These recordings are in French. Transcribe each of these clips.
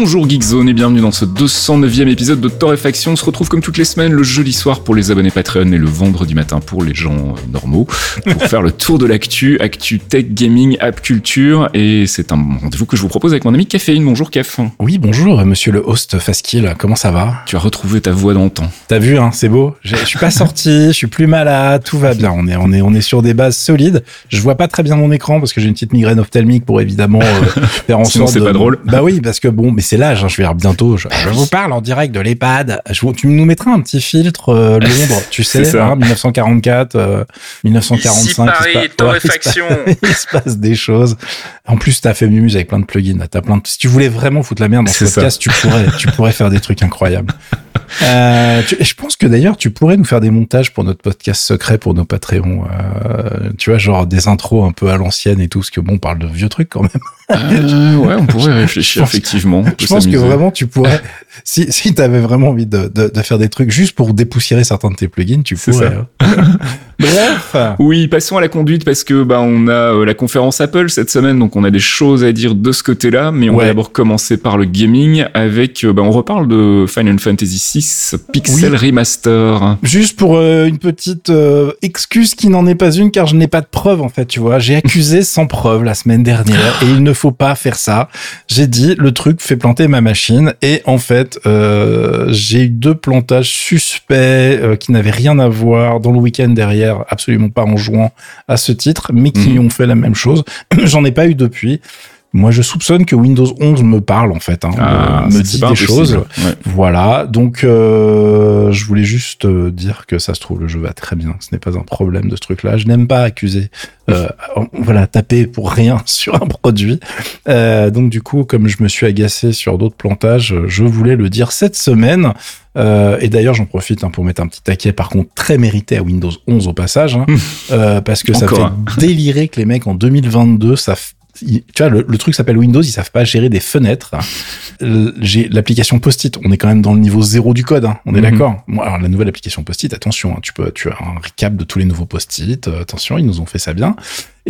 Bonjour Geekzone et bienvenue dans ce 209e épisode de Torréfaction. On se retrouve comme toutes les semaines le jeudi soir pour les abonnés Patreon et le vendredi matin pour les gens euh, normaux pour faire le tour de l'actu, actu tech, gaming, app culture et c'est un rendez-vous que je vous propose avec mon ami Caféine. Bonjour Caf. Oui, bonjour monsieur le host Faskill, comment ça va? Tu as retrouvé ta voix d'antan. T'as vu, hein, c'est beau. Je suis pas sorti, je suis plus malade, tout va bien. On est, on est, on est sur des bases solides. Je vois pas très bien mon écran parce que j'ai une petite migraine ophtalmique pour évidemment euh, faire en sorte. c'est pas drôle. Bah oui, parce que bon, mais c'est l'âge. Hein, je vais dire bientôt. Je, je, vous parle en direct de l'EHPAD. Tu nous mettras un petit filtre euh, Londres, tu sais, hein, 1944, euh, 1945. Ici Paris, il se, torréfaction. Ouais, il, se passe, il se passe des choses. En plus, t'as fait Mumuse avec plein de plugins. As plein de... Si tu voulais vraiment foutre la merde dans ce podcast, tu pourrais, tu pourrais faire des trucs incroyables. Euh, tu, je pense que d'ailleurs, tu pourrais nous faire des montages pour notre podcast secret pour nos Patreons. Euh, tu vois, genre des intros un peu à l'ancienne et tout, parce que bon, on parle de vieux trucs quand même. Euh, ouais, on pourrait réfléchir effectivement. Je pense que vraiment, tu pourrais, si, si tu avais vraiment envie de, de, de, faire des trucs juste pour dépoussiérer certains de tes plugins, tu pourrais. Hein. Bref. Oui, passons à la conduite parce que bah on a euh, la conférence Apple cette semaine, donc on a des choses à dire de ce côté-là, mais on ouais. va d'abord commencer par le gaming avec, bah on reparle de Final Fantasy VI Pixel oui. Remaster. Juste pour euh, une petite euh, excuse qui n'en est pas une, car je n'ai pas de preuve en fait, tu vois. J'ai accusé sans preuve la semaine dernière et il ne faut pas faire ça. J'ai dit le truc fait ma machine et en fait euh, j'ai eu deux plantages suspects euh, qui n'avaient rien à voir dans le week-end derrière absolument pas en jouant à ce titre, mais qui mmh. ont fait la même chose. J'en ai pas eu depuis. Moi, je soupçonne que Windows 11 me parle en fait, hein, ah, me dit des choses. Ouais. Voilà. Donc, euh, je voulais juste euh, dire que ça se trouve le jeu va très bien. Ce n'est pas un problème de ce truc-là. Je n'aime pas accuser. Euh, voilà, taper pour rien sur un produit. Euh, donc, du coup, comme je me suis agacé sur d'autres plantages, je voulais le dire cette semaine. Euh, et d'ailleurs, j'en profite hein, pour mettre un petit taquet, par contre, très mérité à Windows 11 au passage, hein, euh, parce que ça fait délirer que les mecs en 2022 savent tu vois, le, le truc s'appelle Windows, ils savent pas gérer des fenêtres. J'ai l'application Post-it, on est quand même dans le niveau zéro du code, hein, on est Mhm. mm -hmm. d'accord. Moi, alors la nouvelle application Post-it, attention, hein, tu peux, tu as un recap de tous les nouveaux Post-it. Euh, attention, ils nous ont fait ça bien.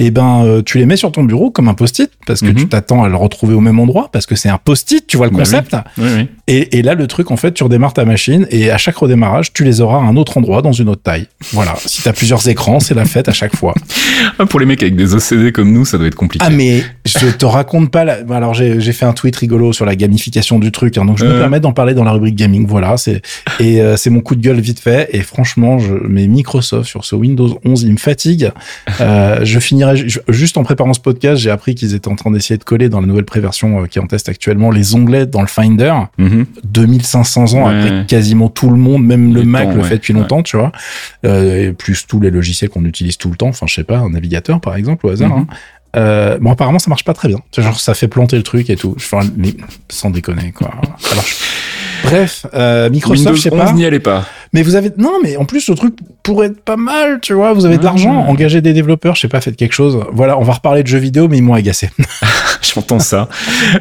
Et ben, euh, tu les mets sur ton bureau comme un Post-it parce que Mhm. mm -hmm. tu t'attends à le retrouver au même endroit parce que c'est un Post-it, tu vois le Bah concept. oui. Oui, oui. Et, et, là, le truc, en fait, tu redémarres ta machine et à chaque redémarrage, tu les auras à un autre endroit dans une autre taille. Voilà. si tu as plusieurs écrans, c'est la fête à chaque fois. Ah, pour les mecs avec des OCD comme nous, ça doit être compliqué. Ah, mais je te raconte pas. La... Alors, j'ai fait un tweet rigolo sur la gamification du truc, hein, donc je euh... me permets d'en parler dans la rubrique gaming. Voilà. c'est Et euh, c'est mon coup de gueule vite fait. Et franchement, je... mes Microsoft sur ce Windows 11, il me fatigue. Euh, je finirai juste en préparant ce podcast, j'ai appris qu'ils étaient en train d'essayer de coller dans la nouvelle préversion euh, qui est en test actuellement les onglets dans le Finder. Mm -hmm. 2500 ans ouais. après quasiment tout le monde, même le Mac temps, le ouais. fait depuis longtemps, tu vois. Euh, et plus tous les logiciels qu'on utilise tout le temps. Enfin, je sais pas, un navigateur par exemple au hasard. Mhm. Mm -hmm. hein. Euh, bon, apparemment, ça marche pas très bien. Genre, ça fait planter le truc et tout. Enfin, sans déconner, quoi. Alors, je... Bref, euh, Microsoft, Windows je sais pas. n'y allait pas. Mais vous avez, non, mais en plus, le truc pourrait être pas mal, tu vois. Vous avez de l'argent, engagez des développeurs, je sais pas, faites quelque chose. Voilà, on va reparler de jeux vidéo, mais ils m'ont agacé. J'entends ça.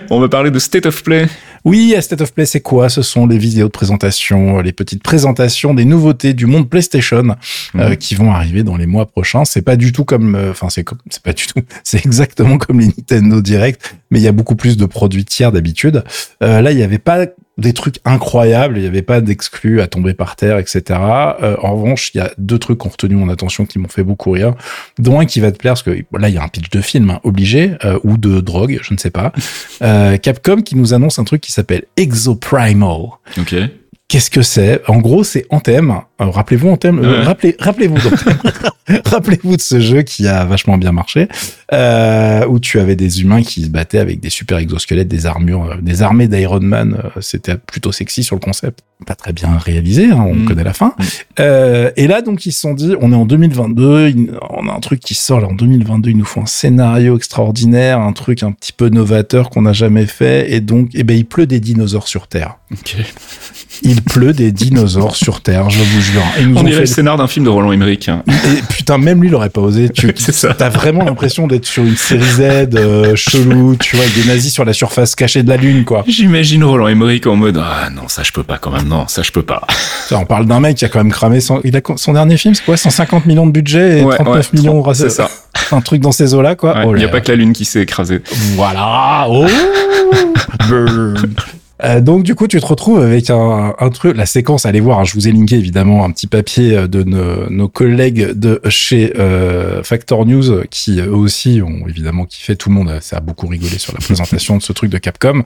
on va parler de State of Play. Oui, State of Play, c'est quoi? Ce sont les vidéos de présentation, les petites présentations des nouveautés du monde PlayStation mmh. euh, qui vont arriver dans les mois prochains. C'est pas du tout comme, enfin, euh, c'est c'est pas du tout, c'est exactement comme les Nintendo Direct, mais il y a beaucoup plus de produits tiers d'habitude. Euh, là, il y avait pas des trucs incroyables, il n'y avait pas d'exclus à tomber par terre, etc. Euh, en revanche, il y a deux trucs qui ont retenu mon attention qui m'ont fait beaucoup rire, dont un qui va te plaire, parce que là, il y a un pitch de film hein, obligé, euh, ou de drogue, je ne sais pas. Euh, Capcom qui nous annonce un truc qui s'appelle Exoprimal. Ok. Qu'est-ce que c'est? En gros, c'est Anthem. Euh, rappelez-vous Anthem. Ouais. rappelez, rappelez-vous rappelez-vous de ce jeu qui a vachement bien marché, euh, où tu avais des humains qui se battaient avec des super exosquelettes, des armures, euh, des armées d'Iron Man. C'était plutôt sexy sur le concept. Pas très bien réalisé, hein, on Mm. connaît la fin. Mm. Euh, et là, donc, ils se sont dit, on est en 2022, il- on a un truc qui sort là en 2022, il nous faut un scénario extraordinaire, un truc un petit peu novateur qu'on n'a jamais fait, et donc, eh ben, il pleut des dinosaures sur Terre. Il pleut des dinosaures sur Terre, je vous jure. Et ils nous On dirait fait le scénar d'un film de Roland Emmerich. hein. et putain, même lui, il aurait pas osé. Tu. T'as vraiment l'impression d'être sur une série Z euh, chelou, tu vois, avec des nazis sur la surface cachée de la Lune, quoi. J'imagine Roland Emmerich en mode ah non ça je peux pas quand même non ça je peux pas. On parle d'un mec qui a quand même cramé son, il a, son dernier film, c'est quoi, 150 millions de budget et Ouais, 39 ouais, millions, c'est ça. un truc dans ces eaux-là, quoi. Ouais, Oh Il là y a pas que la lune qui s'est écrasée. Voilà. Oh. Euh, donc du coup tu te retrouves avec un, un truc, la séquence, allez voir, hein, je vous ai linké évidemment un petit papier euh, de nos, nos collègues de chez euh, Factor News qui eux aussi ont évidemment kiffé, tout le monde a, ça a beaucoup rigolé sur la présentation de ce truc de Capcom.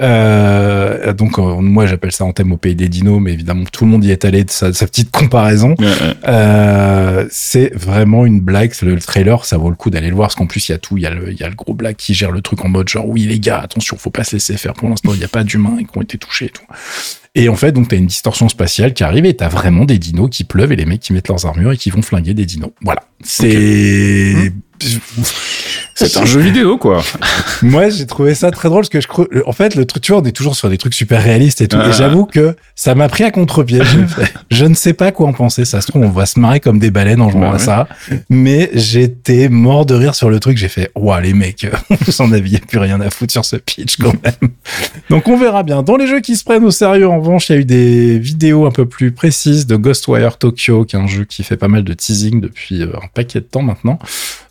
Euh, donc moi j'appelle ça en thème au pays des dinos, mais évidemment tout le monde y est allé de sa, sa petite comparaison. C'est vraiment une blague. Le trailer, ça vaut le coup d'aller le voir parce qu'en plus il y a tout. Il y a le, y a le gros blague qui gère le truc en mode genre oui les gars, attention, faut pas se laisser faire. Pour l'instant, il n'y a pas d'humains qui ont été touchés et tout. Et en fait, donc t'as une distorsion spatiale qui arrive et t'as vraiment des dinos qui pleuvent et les mecs qui mettent leurs armures et qui vont flinguer des dinos. Voilà. C'est C'est un jeu vidéo quoi. moi, j'ai trouvé ça très drôle parce que je crois, en fait, le truc, tu vois, on est toujours sur des trucs super réalistes et tout. Ah. Et j'avoue que ça m'a pris à contre-pied. Je ne sais pas quoi en penser. Ça se trouve, on va se marrer comme des baleines en jouant Bah à ça. Mais j'étais mort de rire sur le truc. J'ai fait, ouah, les mecs, vous en aviez plus rien à foutre sur ce pitch quand même. Donc, on verra bien. Dans les jeux qui se prennent au sérieux, en revanche, il y a eu des vidéos un peu plus précises de Ghostwire Tokyo, qui est un jeu qui fait pas mal de teasing depuis euh, un paquet de temps maintenant.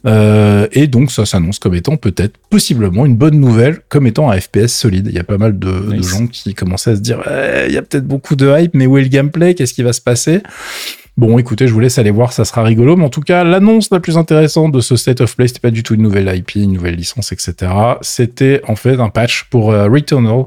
Euh, et donc ça s'annonce comme étant peut-être possiblement une bonne nouvelle, comme étant un FPS solide. Il y a pas mal de, gens qui commençaient à se dire Eh, il y a peut-être beaucoup de hype, mais où est le gameplay? Qu'est-ce qui va se passer? Bon, écoutez, je vous laisse aller voir, ça sera rigolo. Mais en tout cas, l'annonce la plus intéressante de ce State of Play, c'était pas du tout une nouvelle IP, une nouvelle licence, etc. C'était en fait un patch pour euh, Returnal,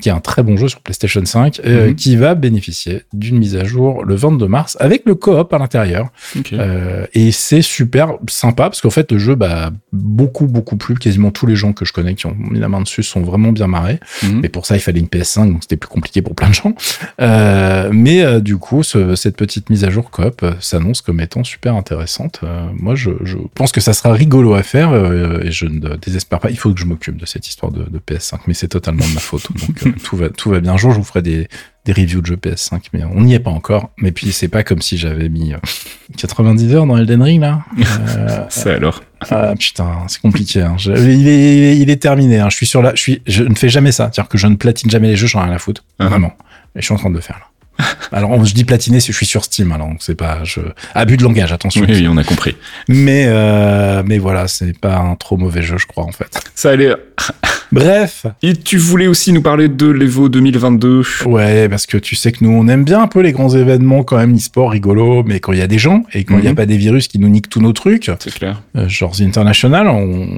qui est un très bon jeu sur PlayStation 5, euh, Mhm. qui va bénéficier d'une mise à jour le 22 mars avec le coop à l'intérieur. Ok. Euh, et c'est super sympa parce qu'en fait le jeu bah beaucoup beaucoup plu quasiment tous les gens que je connais qui ont mis la main dessus sont vraiment bien marrés Mhm. mais pour ça il fallait une PS5 donc c'était plus compliqué pour plein de gens Euh, mais euh, du coup ce- cette petite mise à jour coop euh, s'annonce comme étant super intéressante Euh, moi je, je pense que ça sera rigolo à faire euh, et je ne désespère pas il faut que je m'occupe de cette histoire de, de PS5 mais c'est totalement de ma faute donc tout va tout va bien un jour je vous ferai des des reviews de jeux PS5 mais on n'y est pas encore mais puis c'est pas comme si j'avais mis euh, 90 heures dans Elden Ring là Euh, C'est alors. ah, putain, c'est compliqué. Hein. Je- il, est, il est terminé. Hein. Je suis sur la. Je suis. Je ne fais jamais ça. C'est-à-dire que je ne platine jamais les jeux. J'en ai rien à foutre. Uh-huh. Vraiment. Et je suis en train de le faire là. Alors, je dis platiner si je suis sur Steam. Alors, donc c'est pas. Je... Abus de langage. Attention. Oui, oui, on a compris. Mais euh, mais voilà, c'est pas un trop mauvais jeu, je crois en fait. Ça allait. Bref. Et tu voulais aussi nous parler de l'Evo 2022. Ouais, parce que tu sais que nous, on aime bien un peu les grands événements quand même, e-sport, rigolo, mais quand il y a des gens et quand il n'y a Mhm. pas des virus qui nous niquent tous nos trucs, C'est clair. Euh, genre The International, on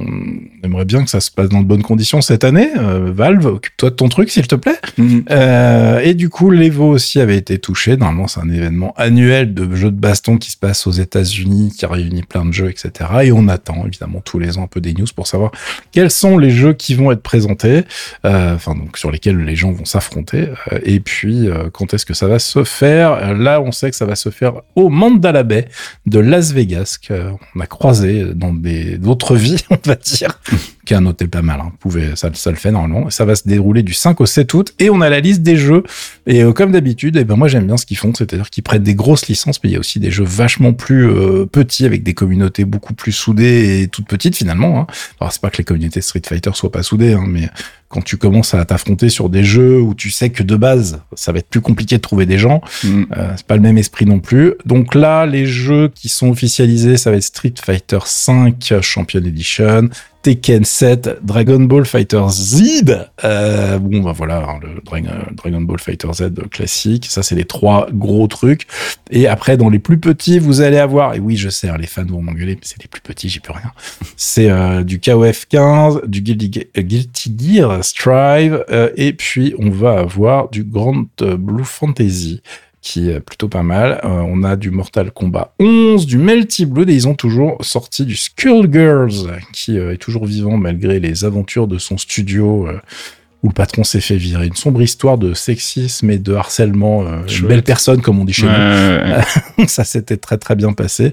aimerait bien que ça se passe dans de bonnes conditions cette année. Euh, Valve, occupe-toi de ton truc, s'il te plaît. Mhm. Euh, et du coup, l'Evo aussi avait été touché. Normalement, c'est un événement annuel de jeux de baston qui se passe aux États-Unis, qui réunit plein de jeux, etc. Et on attend évidemment tous les ans un peu des news pour savoir quels sont les jeux qui vont être présentés, euh, enfin donc sur lesquels les gens vont s'affronter. Euh, et puis, euh, quand est-ce que ça va se faire? Là, on sait que ça va se faire au Mandala Bay de Las Vegas, qu'on a croisé dans d'autres vies, on va dire, qui est un hôtel pas mal. Hein. Vous pouvez, ça, ça le fait normalement. Ça va se dérouler du 5 au 7 août. Et on a la liste des jeux. Et euh, comme d'habitude, eh ben moi j'aime bien ce qu'ils font, c'est-à-dire qu'ils prêtent des grosses licences, mais il y a aussi des jeux vachement plus euh, petits avec des communautés beaucoup plus soudées et toutes petites finalement. Hein. Alors c'est pas que les communautés Street Fighter soient pas soudées, hein, mais quand tu commences à t'affronter sur des jeux où tu sais que de base ça va être plus compliqué de trouver des gens, Mhm. euh, c'est pas le même esprit non plus. Donc là, les jeux qui sont officialisés, ça va être Street Fighter 5 Champion Edition, Tekken 7, Dragon Ball Fighter Z. Euh, bon, bah voilà, hein, le Dra- Dragon Ball Fighter Z classique. Ça, c'est les trois gros trucs. Et après, dans les plus petits, vous allez avoir, et oui, je sais, hein, les fans vont m'engueuler, mais c'est les plus petits, j'y peux rien. C'est euh, du KOF 15, du Guilty, Ge- euh, Guilty Gear Strive, euh, et puis on va avoir du Grand euh, Blue Fantasy qui est plutôt pas mal. Euh, on a du Mortal Kombat 11, du Melty Blood, et ils ont toujours sorti du Skullgirls, qui euh, est toujours vivant malgré les aventures de son studio, euh, où le patron s'est fait virer. Une sombre histoire de sexisme et de harcèlement. Une belle personne, comme on dit chez Ouais, ouais, ouais. nous. ça s'était très très bien passé.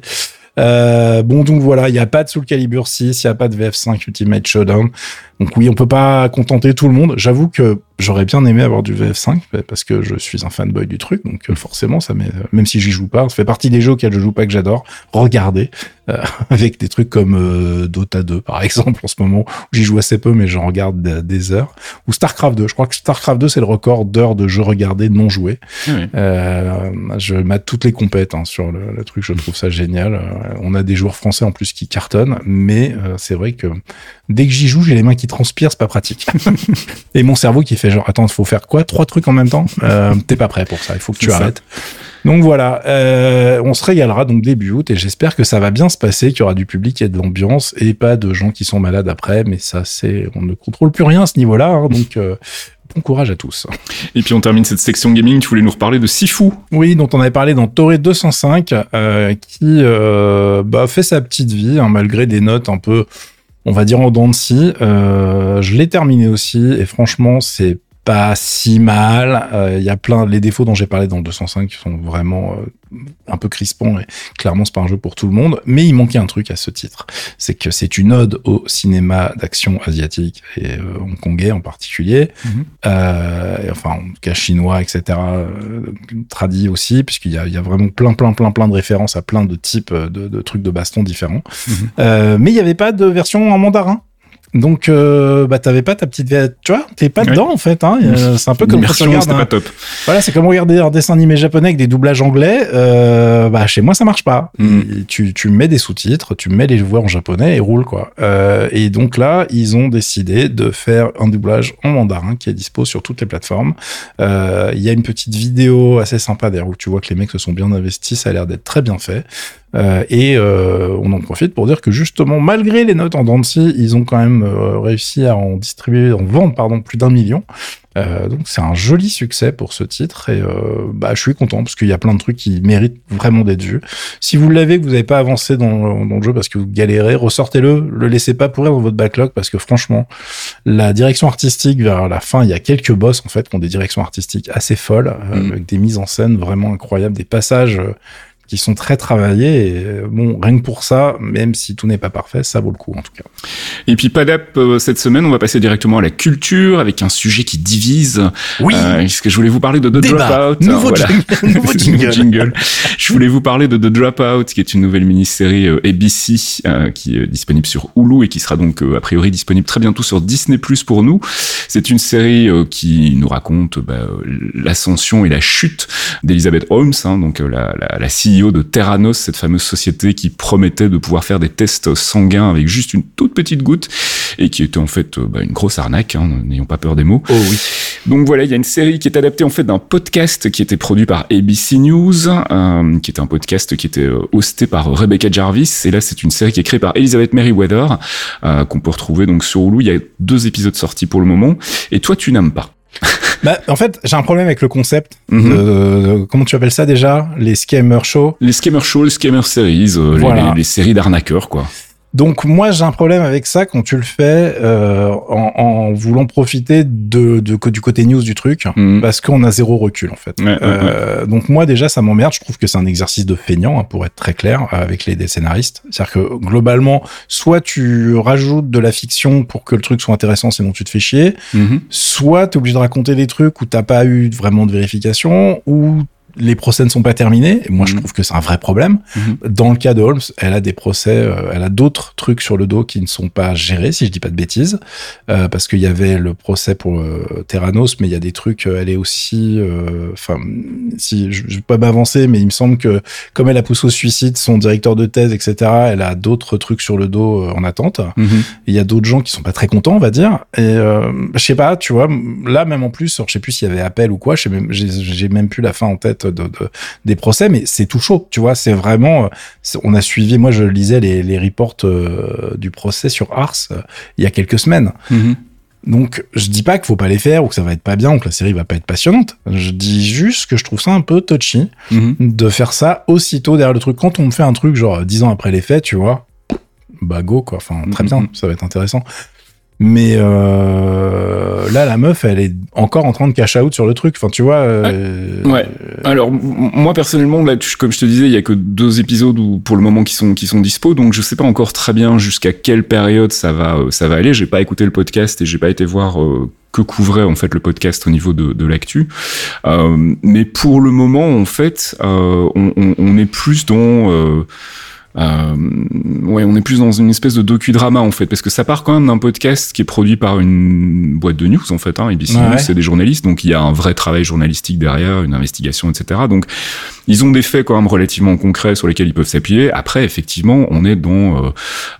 Euh, bon, donc voilà, il n'y a pas de Soul Calibur 6, il n'y a pas de VF5 Ultimate Showdown. Donc oui, on peut pas contenter tout le monde. J'avoue que j'aurais bien aimé avoir du VF5 parce que je suis un fanboy du truc. Donc euh, forcément, ça m'est, même si j'y joue pas, ça fait partie des jeux auxquels je joue pas que j'adore. Regarder euh, avec des trucs comme euh, Dota 2 par exemple en ce moment. où J'y joue assez peu, mais j'en regarde des, heures. Ou Starcraft 2. Je crois que Starcraft 2 c'est le record d'heures de jeux regardés non joués. Ouais. Euh, je mate toutes les compètes hein, sur le, le truc, je trouve ça génial. Euh, on a des joueurs français en plus qui cartonnent, mais euh, c'est vrai que dès que j'y joue, j'ai les mains qui transpirent, c'est pas pratique. Et mon cerveau qui fait genre, attends, faut faire quoi Trois trucs en même temps euh, T'es pas prêt pour ça, il faut que tu ça. arrêtes. Donc voilà, euh, on se régalera donc début août et j'espère que ça va bien se passer, qu'il y aura du public et de l'ambiance et pas de gens qui sont malades après. Mais ça, c'est, on ne contrôle plus rien à ce niveau-là, hein, donc euh, bon courage à tous. Et puis on termine cette section gaming. Tu voulais nous reparler de Sifu. Oui, dont on avait parlé dans Toré 205, euh, qui euh, bah, fait sa petite vie, hein, malgré des notes un peu, on va dire, en dents de scie. Euh, je l'ai terminé aussi, et franchement, c'est pas si mal. Euh, Il y a plein, les défauts dont j'ai parlé dans le 205 qui sont vraiment euh, un peu crispants, et clairement, c'est pas un jeu pour tout le monde. Mais il manquait un truc à ce titre. C'est que c'est une ode au cinéma d'action asiatique, et euh, hongkongais en particulier euh, et enfin en tout cas chinois, etc. Euh, tradit aussi, puisqu'il y a, y a vraiment plein, plein, plein, plein de références à plein de types de, de trucs de baston différents. Mhm. Euh, mais il n'y avait pas de version en mandarin? Donc, euh, bah, t'avais pas ta petite, V- tu vois, t'es pas Ouais. dedans en fait. Hein. Euh, C'est un peu comme quand un- pas top. voilà, c'est comme regarder un dessin animé japonais avec des doublages anglais. Euh, bah, chez moi, ça marche pas. Mm. Tu, tu mets des sous-titres, tu mets les voix en japonais et roule, quoi. Euh, et donc là, ils ont décidé de faire un doublage en mandarin qui est dispo sur toutes les plateformes. Euh, Il y a une petite vidéo assez sympa d'ailleurs où tu vois que les mecs se sont bien investis. Ça a l'air d'être très bien fait. Euh, et euh, on en profite pour dire que justement, malgré les notes en dents ils ont quand même euh, réussi à en distribuer, en vendre pardon, plus d'un million. Euh, donc c'est un joli succès pour ce titre et euh, bah, je suis content parce qu'il y a plein de trucs qui méritent vraiment d'être vus. Si vous l'avez, que vous n'avez pas avancé dans, dans le jeu parce que vous galérez, ressortez-le, le laissez pas pourrir dans votre backlog parce que franchement, la direction artistique vers la fin, il y a quelques boss en fait qui ont des directions artistiques assez folles, euh, Mm. avec des mises en scène vraiment incroyables, des passages euh, qui sont très travaillés et euh, bon, rien que pour ça, même si tout n'est pas parfait, ça vaut le coup en tout cas. Et puis pas d'app euh, cette semaine, on va passer directement à la culture avec un sujet qui divise. Oui. Euh, parce que je voulais vous parler de The Débat. Dropout. Nouveau Voilà. jingle. Nouveau jingle. Je voulais vous parler de The Dropout, qui est une nouvelle mini-série euh, ABC euh, qui est disponible sur Hulu et qui sera donc euh, a priori disponible très bientôt sur Disney Plus pour nous. C'est une série euh, qui nous raconte bah, euh, l'ascension et la chute d'Elizabeth Holmes, hein, donc euh, la, la, la CEO de Theranos, cette fameuse société qui promettait de pouvoir faire des tests sanguins avec juste une toute petite goutte et qui était en fait euh, bah, une grosse arnaque, hein, n'ayons pas peur des mots. Oh oui. Donc voilà, il y a une série qui est adaptée en fait d'un podcast qui était produit par ABC News, euh, qui était un podcast qui était euh, hosté par Rebecca Jarvis. Et là, c'est une série qui est créée par Elizabeth Merriweather, euh, qu'on peut retrouver donc sur Hulu. Il y a deux épisodes sortis pour le moment. Et toi, tu n'aimes pas. Bah, en fait, j'ai un problème avec le concept. Mhm. de- de- comment tu appelles ça déjà? Les scammer shows. Les scammer shows, les scammer series, euh, Voilà. les, les séries d'arnaqueurs, quoi. Donc moi, j'ai un problème avec ça quand tu le fais euh, en, en voulant profiter de, de, du côté news du truc, Mhm. parce qu'on a zéro recul en fait. Ouais, ouais, Euh, Donc moi déjà, ça m'emmerde. Je trouve que c'est un exercice de feignant, hein, pour être très clair, avec les des scénaristes. C'est-à-dire que globalement, soit tu rajoutes de la fiction pour que le truc soit intéressant, sinon tu te fais chier. Mhm. soit t'es obligé de raconter des trucs où t'as pas eu vraiment de vérification, ou les procès ne sont pas terminés. Et moi, je Mhm. trouve que c'est un vrai problème. Mhm. Dans le cas de Holmes, elle a des procès, euh, elle a d'autres trucs sur le dos qui ne sont pas gérés, si je dis pas de bêtises, euh, parce qu'il y avait le procès pour euh, Terranos, mais il y a des trucs. euh, elle est aussi, enfin, si je, je vais pas m'avancer, mais il me semble que comme elle a poussé au suicide son directeur de thèse, etc., elle a d'autres trucs sur le dos en attente. Mhm. Il y a d'autres gens qui sont pas très contents, on va dire. Et je sais pas, tu vois, là même en plus, je sais plus s'il y avait appel ou quoi. même- J'ai j'ai même plus la fin en tête de, de- des procès, mais c'est tout chaud, tu vois. C'est vraiment, euh, on a suivi. Moi, je lisais les, les reports euh, du procès sur Ars euh, il y a quelques semaines. Mhm. Donc, je dis pas qu'il faut pas les faire ou que ça va être pas bien ou que la série va pas être passionnante. Je dis juste que je trouve ça un peu touchy Mhm. de faire ça aussitôt derrière le truc. Quand on me fait un truc genre dix ans après les faits, tu vois, bah go quoi. Enfin, très Mhm. bien, ça va être intéressant. Mais euh, là, la meuf, elle est encore en train de cash out sur le truc. Enfin, tu vois. Euh, ouais. Alors moi personnellement, là, comme je te disais, il y a que deux épisodes où, pour le moment qui sont qui sont dispo, donc je sais pas encore très bien jusqu'à quelle période ça va ça va aller. J'ai pas écouté le podcast et j'ai pas été voir que couvrait en fait le podcast au niveau de, de l'actu. Euh, mais pour le moment, en fait, euh, on, on, on, est plus dans euh, euh, ouais, on est plus dans une espèce de docudrama en fait, parce que ça part quand même d'un podcast qui est produit par une boîte de news en fait. Hein, ABC News, c'est des journalistes, donc il y a un vrai travail journalistique derrière, une investigation, etc. Donc ils ont des faits quand même relativement concrets sur lesquels ils peuvent s'appuyer. Après, effectivement, on est dans euh,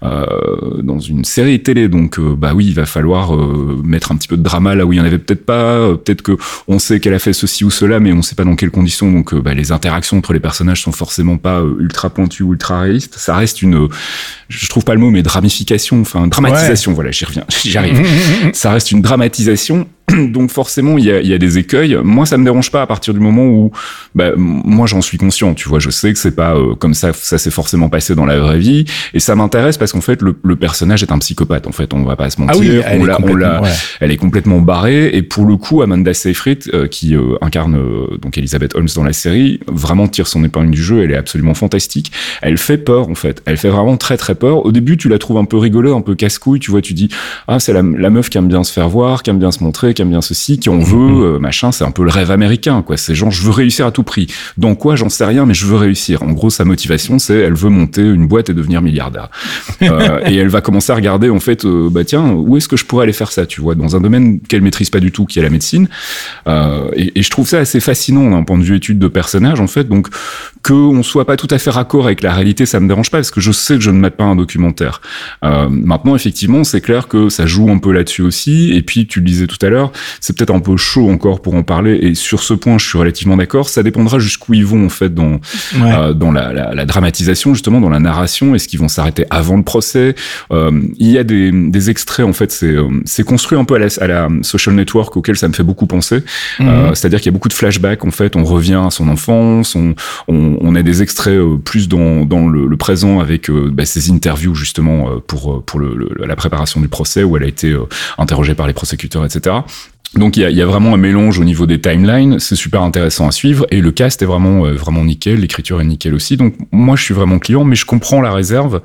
euh, dans une série télé, donc euh, bah oui, il va falloir euh, mettre un petit peu de drama là où il y en avait peut-être pas. peut-être que on sait qu'elle a fait ceci ou cela, mais on sait pas dans quelles conditions. Donc bah, les interactions entre les personnages sont forcément pas ultra pointues, ultra ça reste une, je trouve pas le mot, mais dramification, enfin dramatisation. Voilà, j'y reviens, j'y arrive. ça reste une dramatisation donc forcément il y a, y a, des écueils. Moi ça me dérange pas à partir du moment où bah, moi j'en suis conscient. Tu vois, je sais que c'est pas euh, comme ça ça s'est forcément passé dans la vraie vie et ça m'intéresse parce qu'en fait le, le, personnage est un psychopathe. En fait, on va pas se mentir. Ah oui, elle, on est on l'a, elle est complètement barrée et pour le coup Amanda Seyfried euh, qui euh, incarne euh, donc Elizabeth Holmes dans la série vraiment tire son épingle du jeu. Elle est absolument fantastique. Elle fait peur en fait. Elle fait vraiment très très peur. Au début tu la trouves un peu rigolo, un peu casse-couille. Tu vois, tu dis ah c'est la, la meuf qui aime bien se faire voir, qui aime bien se montrer, qui aime bien ceci, qui on veut, mhm. machin, c'est un peu le rêve américain, quoi. Ces gens, je veux réussir à tout prix. Dans quoi, j'en sais rien, mais je veux réussir. En gros, sa motivation, c'est elle veut monter une boîte et devenir milliardaire. euh, et elle va commencer à regarder, en fait, euh, bah tiens, où est-ce que je pourrais aller faire ça, tu vois, dans un domaine qu'elle maîtrise pas du tout, qui est la médecine. Euh, et, et, je trouve ça assez fascinant d'un point de vue étude de personnage, en fait. Donc, que on soit pas tout à fait raccord avec la réalité, ça me dérange pas, parce que je sais que je ne mets pas un documentaire. Euh, maintenant, effectivement, c'est clair que ça joue un peu là-dessus aussi. Et puis, tu le disais tout à l'heure, c'est peut-être un peu chaud encore pour en parler. Et sur ce point, je suis relativement d'accord. Ça dépendra jusqu'où ils vont en fait dans ouais. euh, dans la, la, la, dramatisation, justement, dans la narration. Est-ce qu'ils vont s'arrêter avant le procès? Euh, Il y a des, des extraits en fait. C'est euh, c'est construit un peu à la, à la, social network auquel ça me fait beaucoup penser. Mmh. Euh, c'est-à-dire qu'il y a beaucoup de flashbacks. En fait, on revient à son enfance. On, on, on a des extraits euh, plus dans le, présent avec bah, ces interviews justement pour pour la préparation du procès où elle a été interrogée par les prosécuteurs, etc. Donc il y a, y a, vraiment un mélange au niveau des timelines, c'est super intéressant à suivre et le cast est vraiment euh, vraiment nickel, l'écriture est nickel aussi. Donc moi je suis vraiment client, mais je comprends la réserve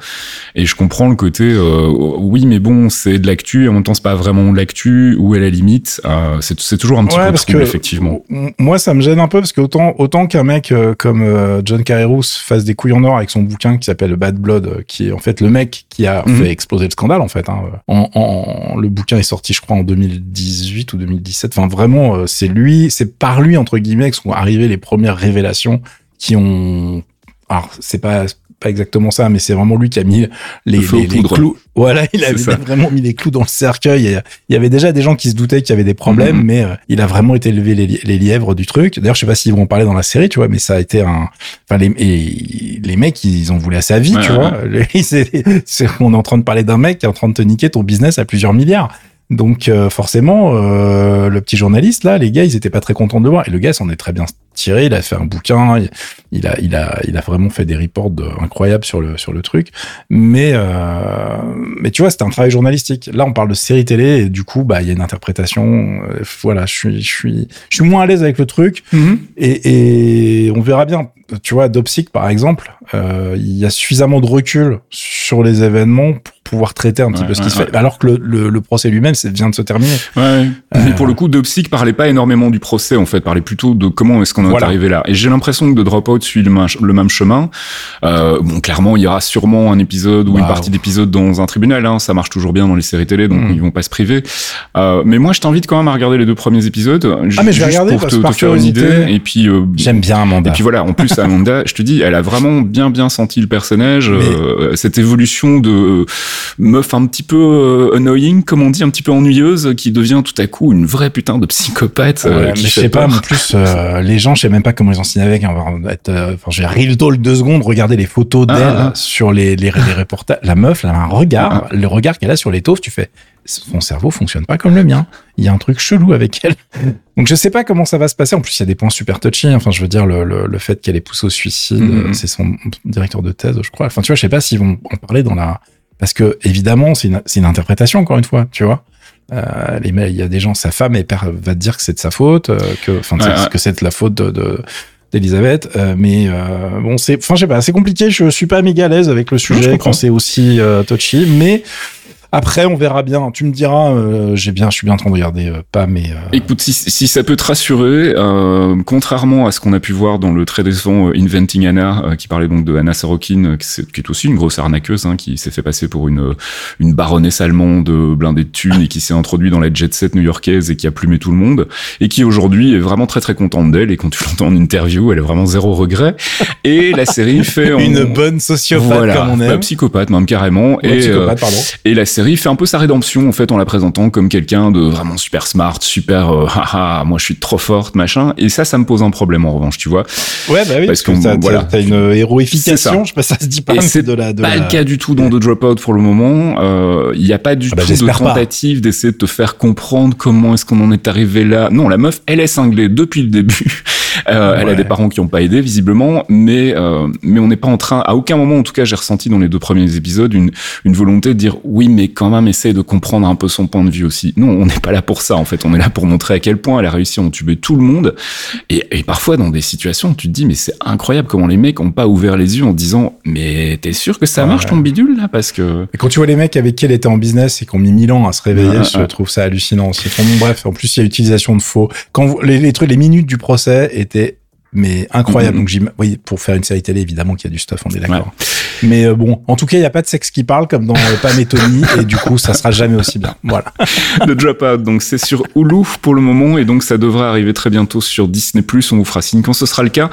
et je comprends le côté euh, oui mais bon c'est de l'actu et en même temps c'est pas vraiment de l'actu ou à la limite euh, c'est toujours un petit ouais, peu parce trouble, que effectivement. Moi ça me gêne un peu parce que autant autant qu'un mec euh, comme John Carreyrous fasse des couilles en or avec son bouquin qui s'appelle Bad Blood, qui est en fait le mec qui a mm -hmm. fait exploser le scandale en fait. Hein. En, en, le bouquin est sorti je crois en 2018 ou 2019 2017. Enfin, vraiment, euh, c'est lui, c'est par lui, entre guillemets, que sont arrivées les premières révélations qui ont. Alors, c'est pas pas exactement ça, mais c'est vraiment lui qui a mis les, les, les clous. Voilà, il a vraiment mis les clous dans le cercueil. Il y avait déjà des gens qui se doutaient qu'il y avait des problèmes, -hmm. mais euh, il a vraiment été levé les, les lièvres du truc. D'ailleurs, je sais pas s'ils vont en parler dans la série, tu vois, mais ça a été un. Enfin, les, et les mecs, ils ont voulu à sa vie, ouais, tu ouais, vois. Ouais. on est en train de parler d'un mec qui est en train de te niquer ton business à plusieurs milliards. Donc euh, forcément, euh, le petit journaliste là, les gars, ils étaient pas très contents de le voir. Et le gars s'en est très bien tiré. Il a fait un bouquin. Il, il, a, il a, il a vraiment fait des reports de, incroyables sur le sur le truc. Mais euh, mais tu vois, c'était un travail journalistique. Là, on parle de série télé et du coup, bah, il y a une interprétation. Euh, voilà, je suis, je suis, je suis moins à l'aise avec le truc. Mm -hmm. et, et on verra bien. Tu vois, Dopsic par exemple, euh, il y a suffisamment de recul sur les événements pour pouvoir traiter un petit ouais, peu ce qui se fait. Alors que le, le, le procès lui-même vient de se terminer. Ouais. Euh... Mais pour le coup, Dopsic parlait pas énormément du procès, en fait, parlait plutôt de comment est-ce qu'on en voilà. est arrivé là. Et j'ai l'impression que de Dropout suit le, le même chemin. Euh, bon, clairement, il y aura sûrement un épisode ou wow. une partie d'épisode dans un tribunal. Hein. Ça marche toujours bien dans les séries télé, donc mm. ils vont pas se priver. Euh, mais moi, je t'invite quand même à regarder les deux premiers épides. Ah, mais je vais regarder pour te, te faire une idée. Et puis, euh, j'aime bien Amanda. Et puis voilà, en plus, Amanda, je te dis, elle a vraiment bien, bien senti le personnage. Mais... Euh, cette évolution de meuf un petit peu annoying, comme on dit, un petit peu ennuyeuse, qui devient tout à coup une vraie putain de psychopathe. Ouais, mais je sais pas, en plus, euh, les gens, je sais même pas comment ils ont signé avec. Hein, être, euh, enfin, j'ai real talk deux secondes, regarder les photos d'elle ah, ah. sur les, les, les reportages. La meuf, elle a un regard, ah, le regard qu'elle a sur les taufs, tu fais, son cerveau fonctionne pas comme le mien. Il y a un truc chelou avec elle. Donc je sais pas comment ça va se passer. En plus, il y a des points super touchy. Enfin, je veux dire, le, le, le fait qu'elle est poussée au suicide, mm -hmm. c'est son directeur de thèse, je crois. Enfin, tu vois, je sais pas s'ils vont en parler dans la parce que évidemment, c'est une, une interprétation encore une fois, tu vois. Euh, il y a des gens, sa femme et père va te dire que c'est de sa faute, euh, que, enfin, que c'est de la faute de, d'Elisabeth, euh, mais euh, bon, c'est, enfin, je sais pas, c'est compliqué. Je suis pas méga à l'aise avec le sujet quand c'est aussi touchy, mais après, on verra bien. Tu me diras, euh, j'ai bien, je suis bien en train de regarder, euh, pas mais. Euh, Écoute, si, si, ça peut te rassurer, contrairement à ce qu'on a pu voir dans le très décevant Inventing Anna, qui parlait donc de Anna Sorokin, qui est, aussi une grosse arnaqueuse, hein, qui s'est fait passer pour une une baronesse allemande blindée de thunes et qui s'est introduite dans la jet set new-yorkaise et qui a plumé tout le monde et qui aujourd'hui est vraiment très très contente d'elle. Et quand tu l'entends en interview, elle est vraiment zéro regret. Et la série fait une bonne sociopathe comme on aime, psychopathe même carrément. et pardon. et la série fait un peu sa rédemption en fait en la présentant comme quelqu'un de vraiment super smart, super euh, haha, moi je suis trop forte machin et ça ça me pose un problème en revanche, tu vois. Ouais bah oui parce, que t'as, voilà, t'as une héroïfication, je sais pas ça se dit pas et c'est de la de pas le cas du tout dans The Dropout pour le moment, euh, il y a pas du ah bah, tout de tentative d'essayer de te faire comprendre comment est-ce qu'on en est arrivé là. Non, la meuf, elle est cinglée depuis le début. Euh, Elle a des parents qui n'ont pas aidé visiblement, mais euh, mais on n'est pas en train. À aucun moment, en tout cas, j'ai ressenti dans les deux premiers épisodes une une volonté de dire oui, mais quand même essaye de comprendre un peu son point de vue aussi. Non, on n'est pas là pour ça. En fait, on est là pour montrer à quel point elle a réussi à entuber tout le monde. Et, et parfois, dans des situations, tu te dis mais c'est incroyable comment les mecs ont pas ouvert les yeux en disant mais t'es sûr que ça marche ton bidule là parce que. Et quand tu vois les mecs avec qui elle était en business et qui ont mis mille ans à se réveiller, je trouve ça hallucinant. C'est bon, bref. En plus, il y a utilisation de faux. Quand les, les trucs, les minutes du procès mais incroyable. Mm-hmm. Donc, j'ai, oui, pour faire une série télé, évidemment qu'il y a du stuff, on est d'accord. Mais euh, bon, en tout cas, il n'y a pas de sexe qui parle comme dans euh, Pam et Tony, et du coup, ça sera jamais aussi bien. Voilà. The Dropout, donc c'est sur Hulu pour le moment, et donc ça devrait arriver très bientôt sur Disney+. On vous fera signe quand ce sera le cas.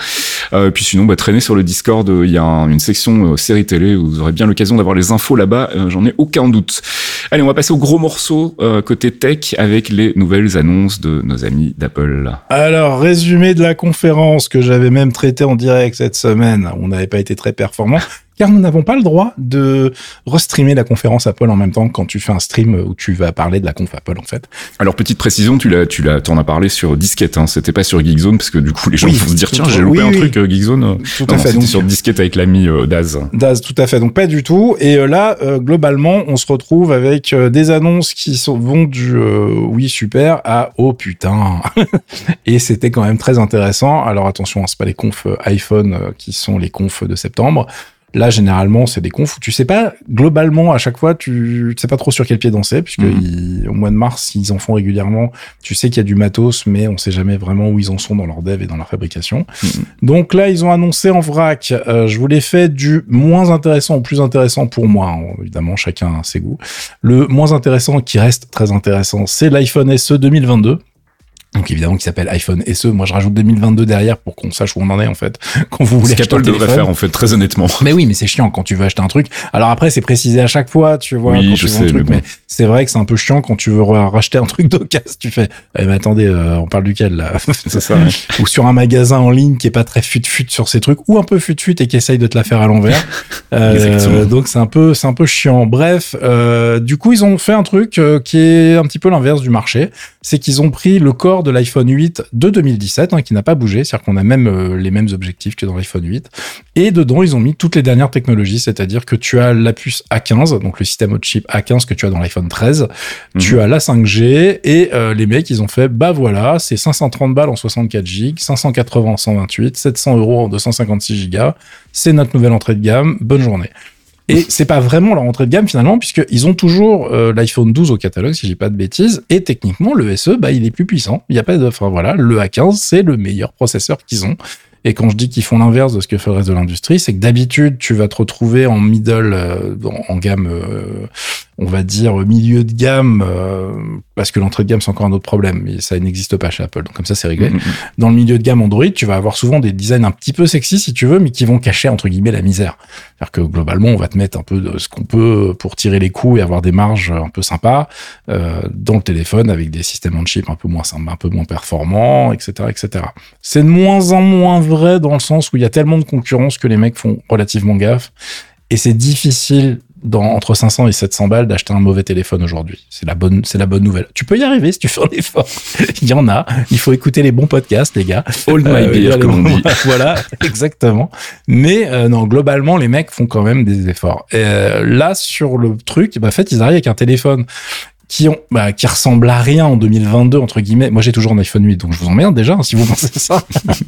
Euh, puis sinon, bah, traîner sur le Discord, il y a une section série télé où vous aurez bien l'occasion d'avoir les infos là-bas. J'en ai aucun doute. Allez, on va passer au gros morceau côté tech avec les nouvelles annonces de nos amis d'Apple. Alors, résumé de la conférence que j'avais même traité en direct cette semaine. On n'avait pas été très performant car nous n'avons pas le droit de restreamer la conférence Apple en même temps quand tu fais un stream où tu vas parler de la conf Apple en fait. Alors petite précision, tu l'as, tu l'as, t'en as parlé sur disquette, hein. C'était pas sur Geekzone parce que du coup les gens vont se dire tiens j'ai loupé un truc euh, Geekzone. Tout à fait. C'était sur disquette avec l'ami euh, Daz. Daz, tout à fait. Donc pas du tout. Et euh, là globalement on se retrouve avec des annonces qui sont, vont du oui super à oh putain. Et c'était quand même très intéressant. Alors attention, hein, c'est pas les confs iPhone qui sont les confs de septembre. Là, généralement, c'est des confs où tu sais pas, globalement, à chaque fois, tu, sais pas trop sur quel pied danser, puisque mhm. au mois de mars, ils en font régulièrement. Tu sais qu'il y a du matos, mais on sait jamais vraiment où ils en sont dans leur dev et dans leur fabrication. Mhm. Donc là, ils ont annoncé en vrac, euh, je vous l'ai fait du moins intéressant au plus intéressant pour moi. Hein. évidemment, chacun a ses goûts. Le moins intéressant qui reste très intéressant, c'est l'iPhone SE 2022 donc évidemment qui s'appelle iPhone SE. Moi je rajoute 2022 derrière pour qu'on sache où on en est en fait. Quand vous voulez. Ce qu'Apple devrait faire en fait très honnêtement. Mais oui, mais c'est chiant quand tu veux acheter un truc. Alors après c'est précisé à chaque fois, tu vois. Oui, je sais. mais, c'est vrai que c'est un peu chiant quand tu veux racheter un truc d'occasion. Tu fais. Eh, mais attendez, euh, on parle duquel là C'est ça. ou sur un magasin en ligne qui est pas très fut fut sur ces trucs, ou un peu fut fut et qui essaye de te la faire à l'envers. euh, donc c'est un peu c'est un peu chiant. Bref, euh, du coup ils ont fait un truc euh, qui est un petit peu l'inverse du marché. C'est qu'ils ont pris le corps de l'iPhone 8 de 2017, hein, qui n'a pas bougé, c'est-à-dire qu'on a même euh, les mêmes objectifs que dans l'iPhone 8. Et dedans, ils ont mis toutes les dernières technologies, c'est-à-dire que tu as la puce A15, donc le système de chip A15 que tu as dans l'iPhone 13, tu mhm. as la 5G, et euh, les mecs, ils ont fait, bah voilà, c'est 530 balles en 64 Go, 580 en 128, 700 euros en 256 Go, c'est notre nouvelle entrée de gamme, bonne journée. Et c'est pas vraiment leur entrée de gamme finalement, puisqu'ils ont toujours euh, l'iPhone 12 au catalogue, si j'ai pas de bêtises. Et techniquement, le SE, bah, il est plus puissant. Il y a pas de, enfin voilà, le A15, c'est le meilleur processeur qu'ils ont. Et quand je dis qu'ils font l'inverse de ce que fait le reste de l'industrie, c'est que d'habitude, tu vas te retrouver en middle, euh, en gamme, euh, on va dire milieu de gamme, euh, parce que l'entrée de gamme c'est encore un autre problème, mais ça n'existe pas chez Apple, donc comme ça c'est réglé. Mm-hmm. Dans le milieu de gamme Android, tu vas avoir souvent des designs un petit peu sexy si tu veux, mais qui vont cacher entre guillemets la misère. C'est-à-dire que globalement, on va te mettre un peu de ce qu'on peut pour tirer les coups et avoir des marges un peu sympas euh, dans le téléphone avec des systèmes en chip un peu moins un peu moins performants, etc., etc. C'est de moins en moins vrai dans le sens où il y a tellement de concurrence que les mecs font relativement gaffe et c'est difficile dans, entre 500 et 700 balles d'acheter un mauvais téléphone aujourd'hui. C'est la bonne, c'est la bonne nouvelle. Tu peux y arriver si tu fais un effort. il y en a. Il faut écouter les bons podcasts, les gars. All my Euh, beer, comme on dit. voilà, exactement. Mais euh, non, globalement, les mecs font quand même des efforts. Et, euh, là, sur le truc, bah, en fait, ils arrivent avec un téléphone qui ont, bah, qui ressemble à rien en 2022 entre guillemets. Moi, j'ai toujours un iPhone 8, donc je vous emmerde déjà hein, si vous pensez ça.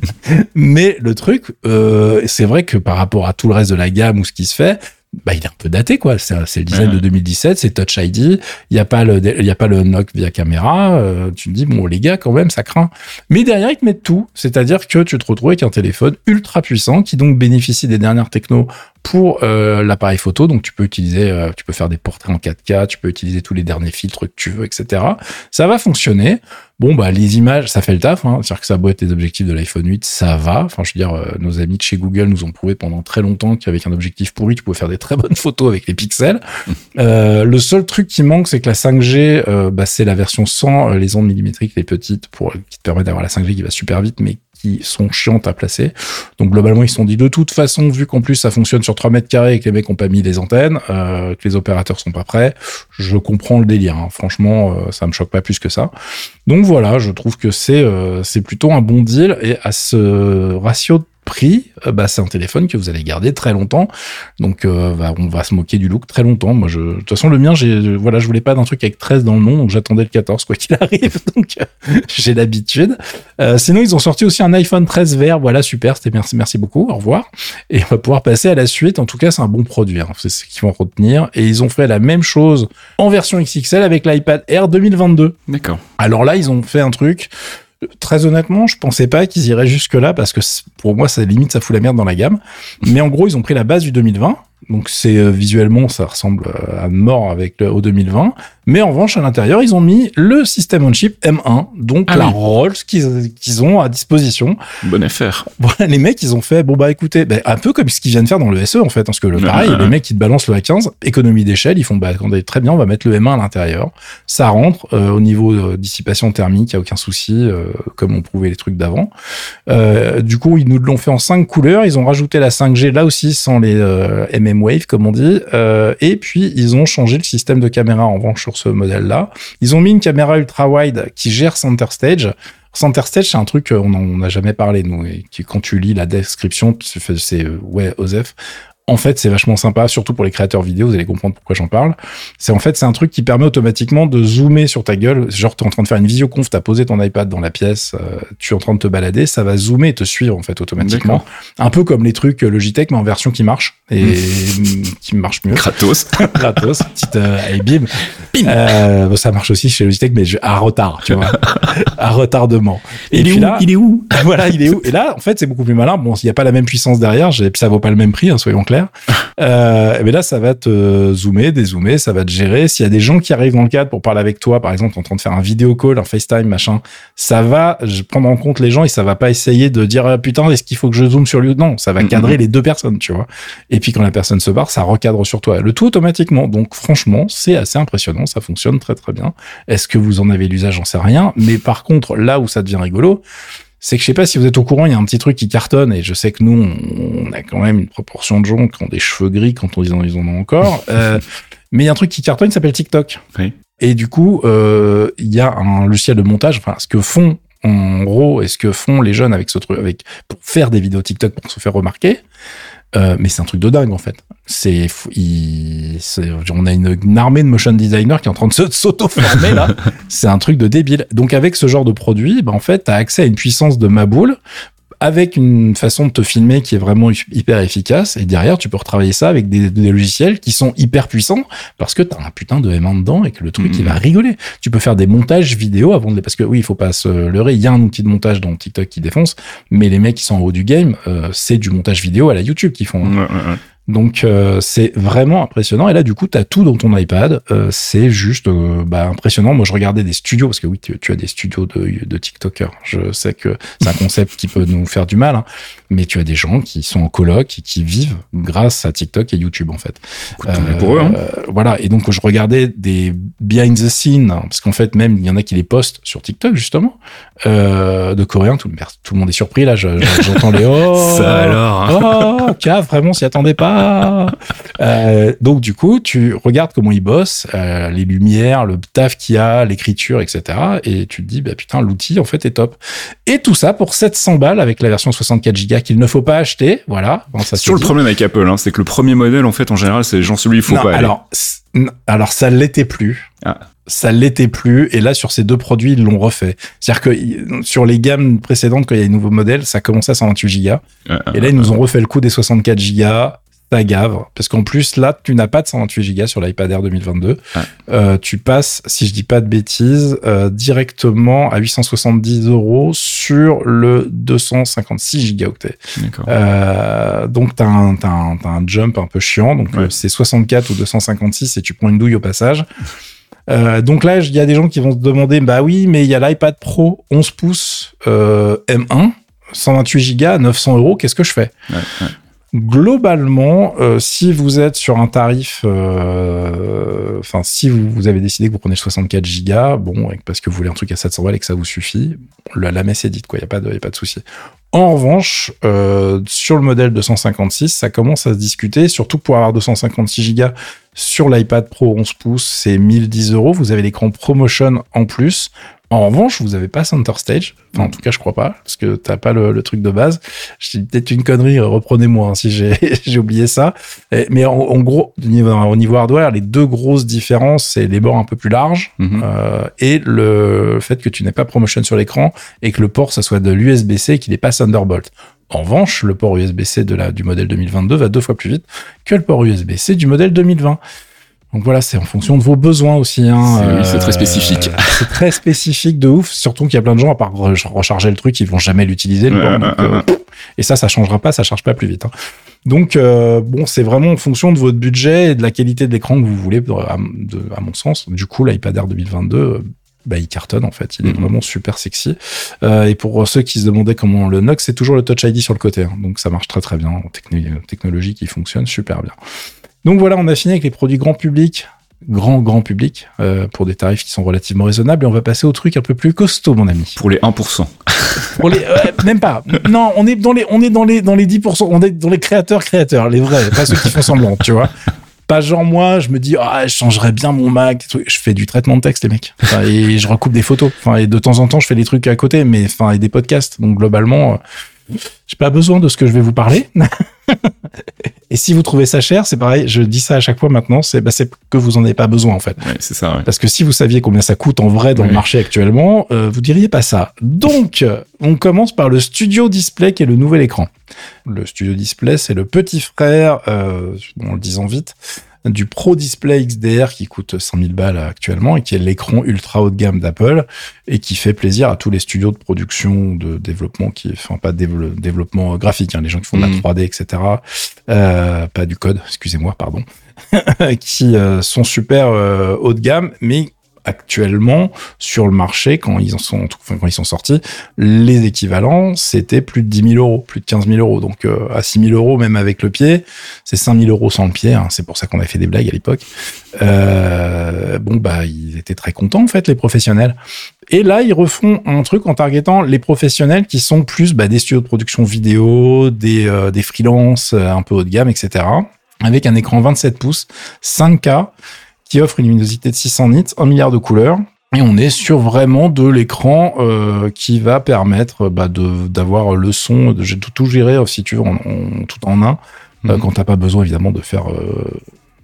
Mais le truc, euh, c'est vrai que par rapport à tout le reste de la gamme ou ce qui se fait. Bah, il est un peu daté, quoi. C'est le design Ouais. de 2017, c'est Touch ID. Il y a pas le, il y a pas le knock via caméra. Euh, tu te dis, bon, les gars, quand même, ça craint. Mais derrière, ils te mettent tout. C'est-à-dire que tu te retrouves avec un téléphone ultra puissant qui donc bénéficie des dernières technos pour euh, l'appareil photo. Donc, tu peux utiliser, euh, tu peux faire des portraits en 4K, tu peux utiliser tous les derniers filtres que tu veux, etc. Ça va fonctionner. Bon, bah, les images, ça fait le taf. Hein. C'est-à-dire que ça boîte les objectifs de l'iPhone 8, ça va. Enfin, je veux dire, euh, nos amis de chez Google nous ont prouvé pendant très longtemps qu'avec un objectif pourri, tu pouvais faire des très bonnes photos avec les pixels. Euh, le seul truc qui manque, c'est que la 5G, euh, bah, c'est la version sans euh, les ondes millimétriques, les petites, pour qui te permettent d'avoir la 5G qui va super vite, mais sont chiantes à placer. Donc globalement, ils se sont dit de toute façon, vu qu'en plus ça fonctionne sur 3 mètres carrés et que les mecs ont pas mis les antennes, euh, que les opérateurs sont pas prêts, je comprends le délire. hein. Franchement, euh, ça me choque pas plus que ça. Donc voilà, je trouve que c'est euh, c'est plutôt un bon deal et à ce ratio de prix, euh, bah, c'est un téléphone que vous allez garder très longtemps. Donc euh, bah, on va se moquer du look très longtemps. Moi, je, de toute façon, le mien, j'ai voilà, je voulais pas d'un truc avec 13 dans le nom, donc j'attendais le 14 quoi qu'il arrive. Donc euh, j'ai l'habitude. Euh, sinon, ils ont sorti aussi un iPhone 13 vert. Voilà, super. C'était merci, merci beaucoup. Au revoir. Et on va pouvoir passer à la suite. En tout cas, c'est un bon produit. hein. C'est ce qu'ils vont retenir. Et ils ont fait la même chose en version XXL avec l'iPad Air 2022. D'accord. Alors là, ils ont fait un truc. Très honnêtement, je pensais pas qu'ils iraient jusque là parce que pour moi, ça limite, ça fout la merde dans la gamme. Mais en gros, ils ont pris la base du 2020. Donc c'est euh, visuellement, ça ressemble euh, à mort avec le au 2020. Mais en revanche, à l'intérieur, ils ont mis le système on chip M1, donc Ah la oui. Rolls qu'ils qu'ils ont à disposition. Bonne affaire. Voilà, les mecs, ils ont fait, bon bah écoutez, ben, un peu comme ce qu'ils viennent faire dans le SE en fait, parce que le pareil, les mecs qui te balancent le A15, économie d'échelle, ils font, bah attendez, très bien, on va mettre le M1 à l'intérieur, ça rentre euh, au niveau euh, dissipation thermique, il y a aucun souci, euh, comme on prouvait les trucs d'avant. Euh, du coup, ils nous l'ont fait en cinq couleurs, ils ont rajouté la 5G là aussi sans les euh, Wave comme on dit, euh, et puis ils ont changé le système de caméra en revanche sur ce modèle-là. Ils ont mis une caméra ultra wide qui gère Center Stage. Center Stage, c'est un truc, euh, on n'en a jamais parlé, nous, et qui, quand tu lis la description, c'est, euh, ouais, Osef. En fait, c'est vachement sympa, surtout pour les créateurs vidéo, vous allez comprendre pourquoi j'en parle. C'est en fait, c'est un truc qui permet automatiquement de zoomer sur ta gueule. Genre, tu es en train de faire une visioconf, tu as posé ton iPad dans la pièce, euh, tu es en train de te balader, ça va zoomer et te suivre, en fait, automatiquement. Un peu comme les trucs euh, Logitech, mais en version qui marche et qui marche mieux. Kratos. Gratos, petite euh, et bim. Euh, bon, ça marche aussi chez Logitech, mais je- à retard, tu vois, à retardement. Et puis là, Il est où voilà, il est où Et là, en fait, c'est beaucoup plus malin. Bon, il n'y a pas la même puissance derrière, j'ai- puis ça vaut pas le même prix, hein, soyons clairs. Euh, mais là, ça va te zoomer, dézoomer, ça va te gérer. S'il y a des gens qui arrivent dans le cadre pour parler avec toi, par exemple, en train de faire un vidéo call, un FaceTime, machin, ça va prendre en compte les gens et ça va pas essayer de dire ah, putain, est-ce qu'il faut que je zoome sur lui Non, ça va cadrer les deux personnes, tu vois. Et puis quand la personne se barre, ça recadre sur toi. Le tout automatiquement. Donc franchement, c'est assez impressionnant, ça fonctionne très très bien. Est-ce que vous en avez l'usage? J'en sais rien. Mais par contre, là où ça devient rigolo, c'est que je sais pas si vous êtes au courant, il y a un petit truc qui cartonne et je sais que nous, on, on a quand même une proportion de gens qui ont des cheveux gris quand on ils en, ils en ont encore. Euh, mais il y a un truc qui cartonne qui s'appelle TikTok. Oui. Et du coup, euh, il y a un logiciel de montage, enfin, ce que font en gros et ce que font les jeunes avec ce truc, avec pour faire des vidéos TikTok pour se faire remarquer. Euh, mais c'est un truc de dingue en fait. C'est, fou- il- c'est- on a une, une armée de motion designers qui est en train de se- s'auto-former là. c'est un truc de débile. Donc avec ce genre de produit, bah, en fait, t'as accès à une puissance de ma boule avec une façon de te filmer qui est vraiment hy- hyper efficace. Et derrière, tu peux retravailler ça avec des, des logiciels qui sont hyper puissants parce que t'as un putain de M1 dedans et que le truc, Mhm. il va rigoler. Tu peux faire des montages vidéo avant de les... Parce que oui, il faut pas se leurrer. Il y a un outil de montage dans TikTok qui défonce, mais les mecs qui sont en haut du game, euh, c'est du montage vidéo à la YouTube qu'ils font. Ouais, ouais, ouais. Donc euh, c'est vraiment impressionnant. Et là, du coup, tu as tout dans ton iPad. Euh, c'est juste euh, bah, impressionnant. Moi, je regardais des studios, parce que oui, tu, tu as des studios de, de TikTokers. Je sais que c'est un concept qui peut nous faire du mal, hein. mais tu as des gens qui sont en coloc et qui vivent grâce à TikTok et YouTube, en fait. Mieux pour eux. Hein. Euh, voilà. Et donc, je regardais des behind the scenes, hein, parce qu'en fait, même, il y en a qui les postent sur TikTok, justement, euh, de coréens. Tout, le- tout le monde est surpris, là. je- je- J'entends les oh. Ça alors. hein. Oh, cave, vraiment, s'y attendait pas. euh, donc du coup, tu regardes comment il bosse, euh, les lumières, le taf qu'il y a, l'écriture, etc. Et tu te dis, bah putain, l'outil en fait est top. Et tout ça pour 700 balles avec la version 64 Go qu'il ne faut pas acheter. Voilà. Bon, ça Sur le problème avec Apple, hein, c'est que le premier modèle en fait en général, c'est genre celui il faut pas. Alors, alors ça l'était plus. Ah ça l'était plus. Et là, sur ces deux produits, ils l'ont refait. C'est-à-dire que sur les gammes précédentes, quand il y a des nouveaux modèles, ça commençait à 128 Go. et là, ils nous ont refait le coup des 64 Go ça gave parce qu'en plus là tu n'as pas de 128 Go sur l'iPad Air 2022 euh, tu passes si je dis pas de bêtises euh, directement à 870 euros sur le 256 gigaoctets. Euh, donc t'as un, as un, as un jump un peu chiant. Donc c'est 64 ou 256 et tu prends une douille au passage. Euh, donc là, il y a des gens qui vont se demander, bah oui, mais il y a l'iPad Pro 11 pouces euh, M1, 128 Go, 900 euros, qu'est-ce que je fais? Ouais, ouais. Globalement, euh, si vous êtes sur un tarif, euh, enfin si vous, avez décidé que vous prenez 64 Go, bon, parce que vous voulez un truc à 700 balles et que ça vous suffit, la, la messe est dite, quoi. Il y a pas de, pas de souci. En revanche, euh, sur le modèle 256, ça commence à se discuter, surtout pour avoir 256 Go sur l'iPad Pro 11 pouces, c'est 1010 euros. Vous avez l'écran ProMotion en plus. En revanche, vous avez pas Center Stage. Enfin, en tout cas, je crois pas, parce que t'as pas le, le, truc de base. J'ai peut-être une connerie, reprenez-moi hein, si j'ai oublié ça. mais en, en, gros, au niveau, au niveau hardware, les deux grosses différences, c'est les bords un peu plus larges mm -hmm. euh, et le fait que tu n'aies pas ProMotion sur l'écran et que le port, ça soit de l'USB-C, qu'il n'ait pas Thunderbolt. En revanche, le port USB-C de la, du modèle 2022 va deux fois plus vite que le port USB-C du modèle 2020. Donc voilà, c'est en fonction de vos besoins aussi. Hein. C'est très spécifique. Euh, c'est très spécifique de ouf. Surtout qu'il y a plein de gens, à part recharger le truc, ils vont jamais l'utiliser. Ouais, ouais, euh, et ça, ça changera pas, ça charge pas plus vite. Hein. Donc euh, bon, c'est vraiment en fonction de votre budget et de la qualité de l'écran que vous voulez, à, de, à, mon sens. Du coup, l'iPad Air 2022, bah, il cartonne en fait. Il est -hmm. vraiment super sexy. Euh, et pour ceux qui se demandaient comment le knock, c'est toujours le Touch ID sur le côté. Hein. Donc ça marche très très bien. Techno technologie qui fonctionne super bien. Donc voilà, on a fini avec les produits grand public, grand grand public, euh, pour des tarifs qui sont relativement raisonnables. Et on va passer au truc un peu plus costaud, mon ami. Pour les 1%. pour les, euh, même pas. Non, on est dans les, on est dans les, dans les 10%. On est dans les créateurs créateurs, les vrais, pas ceux qui font semblant, tu vois. Pas genre moi, je me dis ah je changerais bien mon Mac. Je fais du traitement de texte les mecs. Enfin, et je recoupe des photos. Enfin et de temps en temps je fais des trucs à côté, mais enfin et des podcasts. Donc globalement, euh, j'ai pas besoin de ce que je vais vous parler. et si vous trouvez ça cher, c'est pareil. Je dis ça à chaque fois maintenant. C'est bah, que vous en avez pas besoin en fait. Ouais, c'est ça. Ouais. Parce que si vous saviez combien ça coûte en vrai dans ouais. le marché actuellement, euh, vous diriez pas ça. Donc on commence par le Studio Display qui est le nouvel écran. Le Studio Display, c'est le petit frère, euh, en le disant vite, du Pro Display XDR qui coûte 5000 balles actuellement et qui est l'écran ultra haut de gamme d'Apple et qui fait plaisir à tous les studios de production, de développement qui, enfin pas de développement graphique, hein, les gens qui font de la 3D, etc. Euh, pas du code, excusez-moi, pardon, qui euh, sont super euh, haut de gamme, mais actuellement sur le marché quand ils en sont enfin, quand ils sont sortis les équivalents c'était plus de 10 000 euros plus de 15 000 euros. Donc euh, à 6 000 euros même avec le pied c'est 5 000 euros sans le pied hein, c'est pour ça qu'on a fait des blagues à l'époque. Euh, bon bah ils étaient très contents en fait les professionnels. Et là ils refont un truc en targetant les professionnels qui sont plus bah, des studios de production vidéo des euh, des freelances euh, un peu haut de gamme etc avec un écran 27 pouces 5K qui offre une luminosité de 600 nits, 1 milliard de couleurs. Et on est sur vraiment de l'écran euh, qui va permettre bah, d'avoir le son, de, tout, tout gérer si tu veux en, en, tout en un, mmh. euh, quand t'as pas besoin évidemment de faire euh,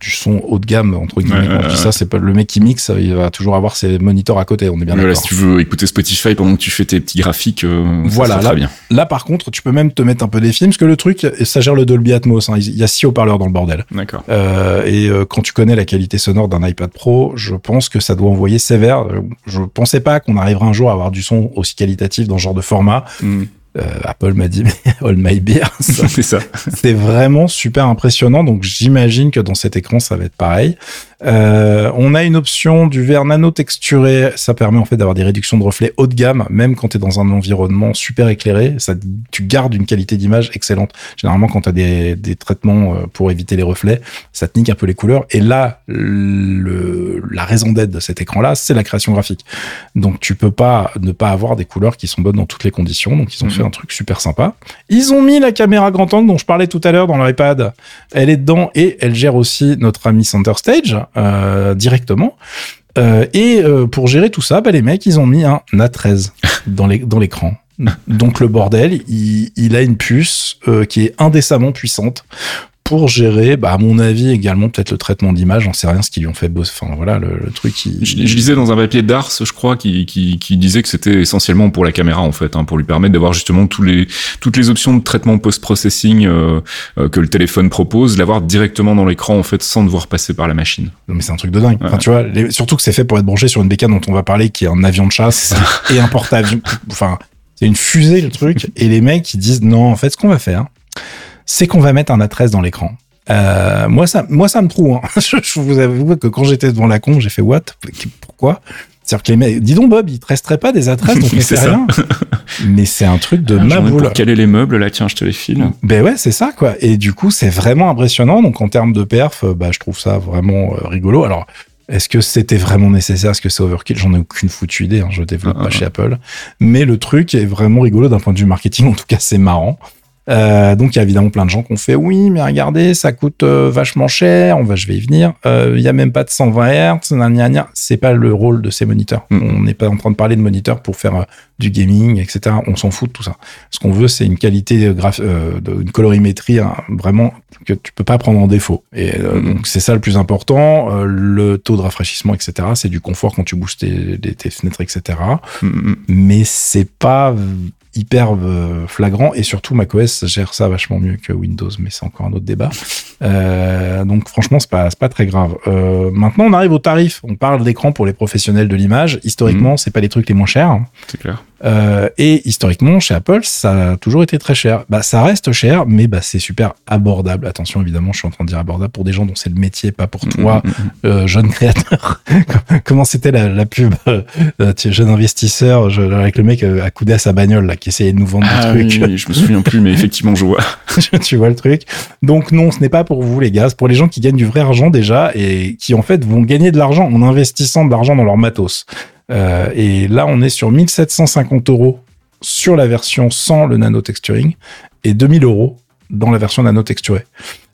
du son haut de gamme entre guillemets. Ouais, ouais, ça, c'est pas le mec qui mixe, il va toujours avoir ses moniteurs à côté. On est bien d'accord. si tu veux écouter Spotify pendant que tu fais tes petits graphiques, euh, voilà. là, bien. là, par contre, tu peux même te mettre un peu des films parce que le truc, ça gère le Dolby Atmos. Hein, il y a six haut-parleurs dans le bordel. D'accord. Euh, et euh, quand tu connais la qualité sonore d'un iPad Pro, je pense que ça doit envoyer sévère. Je pensais pas qu'on arriverait un jour à avoir du son aussi qualitatif dans ce genre de format. Mm. Euh, Apple m'a dit mais all my beer c'est ça c'est vraiment super impressionnant donc j'imagine que dans cet écran ça va être pareil Euh, on a une option du verre nano texturé. Ça permet en fait d'avoir des réductions de reflets haut de gamme, même quand tu es dans un environnement super éclairé. Ça, tu gardes une qualité d'image excellente. Généralement, quand tu as des, des, traitements euh, pour éviter les reflets, ça te nique un peu les couleurs. Et là, le, la raison d'être de cet écran-là, c'est la création graphique. Donc, tu peux pas ne pas avoir des couleurs qui sont bonnes dans toutes les conditions. Donc, ils ont fait un truc super sympa. Ils ont mis la caméra grand angle dont je parlais tout à l'heure dans l'iPad. Elle est dedans et elle gère aussi notre ami Center Stage euh, directement. Euh, et euh, pour gérer tout ça, bah, les mecs, ils ont mis un A13 dans l'écran. Donc le bordel, il, il a une puce qui est indécemment puissante pour gérer, bah, à mon avis, également peut-être le traitement d'image, j'en sais rien ce qu'ils lui ont fait. Enfin voilà, le, truc. Qui... Je, je, lisais dans un papier d'Ars, je crois, qui, qui, qui disait que c'était essentiellement pour la caméra en fait, hein, pour lui permettre d'avoir justement tous les toutes les options de traitement post-processing euh, euh, que le téléphone propose, l'avoir directement dans l'écran en fait, sans devoir passer par la machine. Non mais c'est un truc de dingue. Enfin, tu vois, surtout que c'est fait pour être branché sur une bécane dont on va parler, qui est un avion de chasse et un porte-avions. Enfin, c'est une fusée le truc, et les mecs ils disent non, en fait, ce qu'on va faire c'est qu'on va mettre un A13 dans l'écran. Euh, moi, ça, moi, ça me trouve. Hein. je, vous avoue que quand j'étais devant la con, j'ai fait what? Pourquoi? C'est-à-dire que les mecs, dis donc Bob, il te resterait pas des A13 donc rien. Mais c'est un truc de ah, maboule. Pour caler les meubles, là, tiens, je te les file. Ben ouais, c'est ça, quoi. Et du coup, c'est vraiment impressionnant. Donc, en termes de perf, bah, je trouve ça vraiment euh, rigolo. Alors, est-ce que c'était vraiment nécessaire? Est-ce que c'est overkill? J'en ai aucune foutue idée. Hein. Je développe ah, pas ah, chez Apple. Mais le truc est vraiment rigolo d'un point de vue marketing. En tout cas, c'est marrant. Euh, donc il y a évidemment plein de gens qui ont fait oui, mais regardez, ça coûte euh, vachement cher. On va, je vais y venir. Euh, il y a même pas de 120 Hz. C'est pas le rôle de ces moniteurs. Mm. On n'est pas en train de parler de moniteurs pour faire euh, du gaming, etc. On s'en fout de tout ça. Ce qu'on veut, c'est une qualité graph une colorimétrie hein, vraiment que tu peux pas prendre en défaut. Et mm. donc c'est ça le plus important. le taux de rafraîchissement, etc. C'est du confort quand tu bouges tes, tes fenêtres, etc. Mm, mais c'est pas hyper euh, flagrant et surtout macOS gère ça vachement mieux que Windows, mais c'est encore un autre débat. Euh, donc franchement, c'est pas pas très grave. Euh, maintenant, on arrive au tarif. On parle d'écran pour les professionnels de l'image. Historiquement, mhm. c'est pas les trucs les moins chers. C'est clair. Euh, et historiquement, chez Apple, ça a toujours été très cher. Bah, ça reste cher, mais bah, c'est super abordable. Attention, évidemment, je suis en train de dire abordable pour des gens dont c'est le métier, pas pour toi, mm, mm, mm, euh, jeune créateur. Comment c'était la, la, pub, euh, jeune investisseur, je, avec le mec accoudé à sa bagnole, là, qui essayait de nous vendre ah, des trucs. Oui, je me souviens plus, mais effectivement, je vois. tu vois le truc. Donc non, ce n'est pas pour vous, les gars. C'est pour les gens qui gagnent du vrai argent déjà et qui, en fait, vont gagner de l'argent en investissant de l'argent dans leur matos. Euh, et là, on est sur 1750 euros sur la version sans le nano texturing et 2000 euros dans la version nano texturée.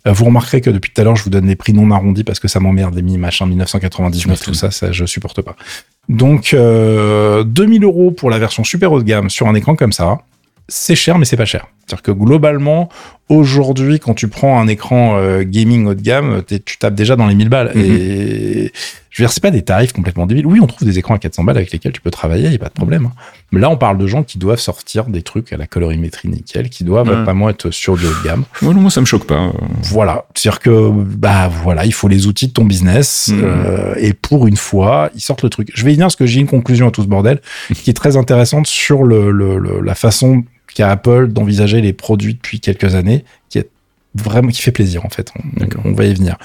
Euh, vous remarquerez que depuis tout à l'heure, je vous donne les prix non arrondis parce que ça m'emmerde, les mi machin 1999, tout ça, ça, je supporte pas. Donc, euh, 2000 euros pour la version super haut de gamme sur un écran comme ça c'est cher, mais c'est pas cher. C'est-à-dire que globalement, aujourd'hui, quand tu prends un écran euh, gaming haut de gamme, tu tapes déjà dans les 1000 balles. Mhm. Et je veux dire, c'est pas des tarifs complètement débiles. Oui, on trouve des écrans à 400 balles avec lesquels tu peux travailler, il n'y a pas de problème. Hein. Mais là, on parle de gens qui doivent sortir des trucs à la colorimétrie nickel, qui doivent vraiment être sur du haut de gamme. non, moi, ça me choque pas. Voilà. C'est-à-dire que, bah voilà, il faut les outils de ton business. Mhm. Euh, et pour une fois, ils sortent le truc. Je vais y venir parce que j'ai une conclusion à tout ce bordel qui est très intéressante sur le, le la façon qu'a Apple d'envisager les produits depuis quelques années, qui est vraiment qui fait plaisir en fait. On, va y venir.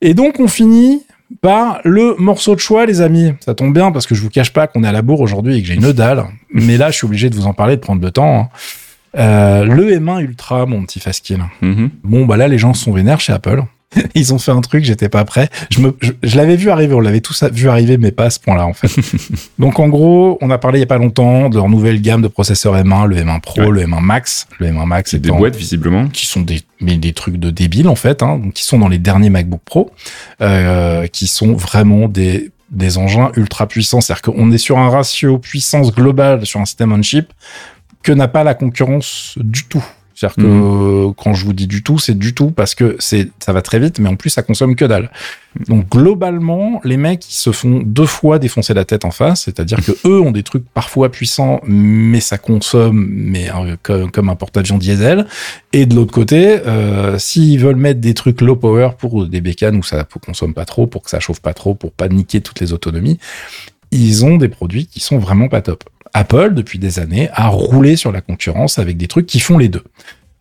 Et donc on finit par le morceau de choix, les amis. Ça tombe bien parce que je vous cache pas qu'on est à la bourre aujourd'hui et que j'ai une dalle. Mais là, je suis obligé de vous en parler, de prendre le temps. Hein. Euh, le M1 Ultra, mon petit Faskill. Mm-hmm. Bon, bah là, les gens sont vénères chez Apple. Ils ont fait un truc, j'étais pas prêt. Je, me, je, l'avais vu arriver, on l'avait tous vu arriver, mais pas à ce point-là, en fait. Donc, en gros, on a parlé il y a pas longtemps de leur nouvelle gamme de processeurs M1, le M1 Pro, le M1 Max. Le M1 Max, c'est des boîtes, visiblement. Qui sont des, mais des trucs de débiles, en fait, hein, qui sont dans les derniers MacBook Pro, euh, qui sont vraiment des, des engins ultra puissants. C'est-à-dire qu'on est sur un ratio puissance globale sur un système on chip que n'a pas la concurrence du tout. C'est-à-dire que mhm. quand je vous dis du tout, c'est du tout parce que c'est ça va très vite, mais en plus ça consomme que dalle. Donc globalement, les mecs ils se font deux fois défoncer la tête en face, c'est-à-dire que eux ont des trucs parfois puissants, mais ça consomme, mais euh, comme, un porte-avions diesel. Et de l'autre côté, euh, s'ils veulent mettre des trucs low power pour des bécanes où ça consomme pas trop, pour que ça chauffe pas trop, pour pas niquer toutes les autonomies, ils ont des produits qui sont vraiment pas top. Apple, depuis des années, a roulé sur la concurrence avec des trucs qui font les deux.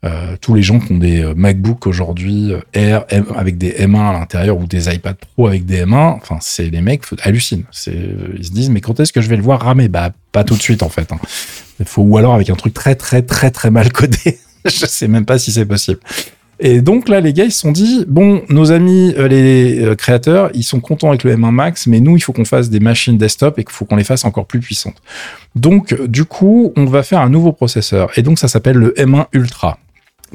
Euh, tous les gens qui ont des euh, MacBook aujourd'hui Air avec des M1 à l'intérieur ou des iPad Pro avec des M1, enfin c'est les mecs hallucinent. Ils se disent mais quand est-ce que je vais le voir ramer? Bah pas tout de suite en fait. Hein. Faut ou alors avec un truc très très très très mal codé. je sais même pas si c'est possible. Et donc là, les gars, ils se sont dit, bon, nos amis, euh, les euh, créateurs, ils sont contents avec le M1 Max, mais nous, il faut qu'on fasse des machines desktop et qu'il faut qu'on les fasse encore plus puissantes. Donc, du coup, on va faire un nouveau processeur. Et donc, ça s'appelle le M1 Ultra.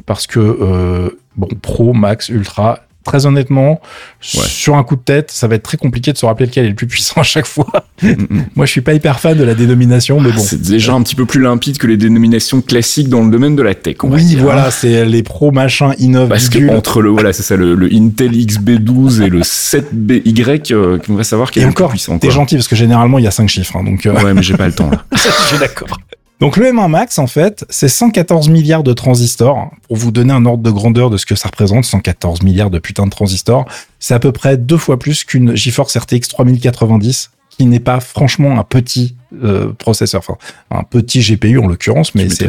Parce que, euh, bon, Pro, Max, Ultra, très honnêtement, sur un coup de tête, ça va être très compliqué de se rappeler lequel est le plus puissant à chaque fois. Mm, mm. Moi, je suis pas hyper fan de la dénomination, mais bon. C'est déjà un petit peu plus limpide que les dénominations classiques dans le domaine de la tech. On oui, voilà, c'est les pro machin innov. Parce que entre le voilà, c'est ça, le, Intel XB12 et le 7BY, euh, on va savoir quel est le plus puissant. T'es gentil parce que généralement il y a cinq chiffres, hein, donc. Euh... Ouais, mais j'ai pas le temps là. je suis d'accord. Donc le M1 Max, en fait, c'est 114 milliards de transistors. Pour vous donner un ordre de grandeur de ce que ça représente, 114 milliards de putain de transistors, c'est à peu près deux fois plus qu'une GeForce RTX 3090, qui n'est pas franchement un petit euh, processeur, enfin un petit GPU en l'occurrence, mais c'est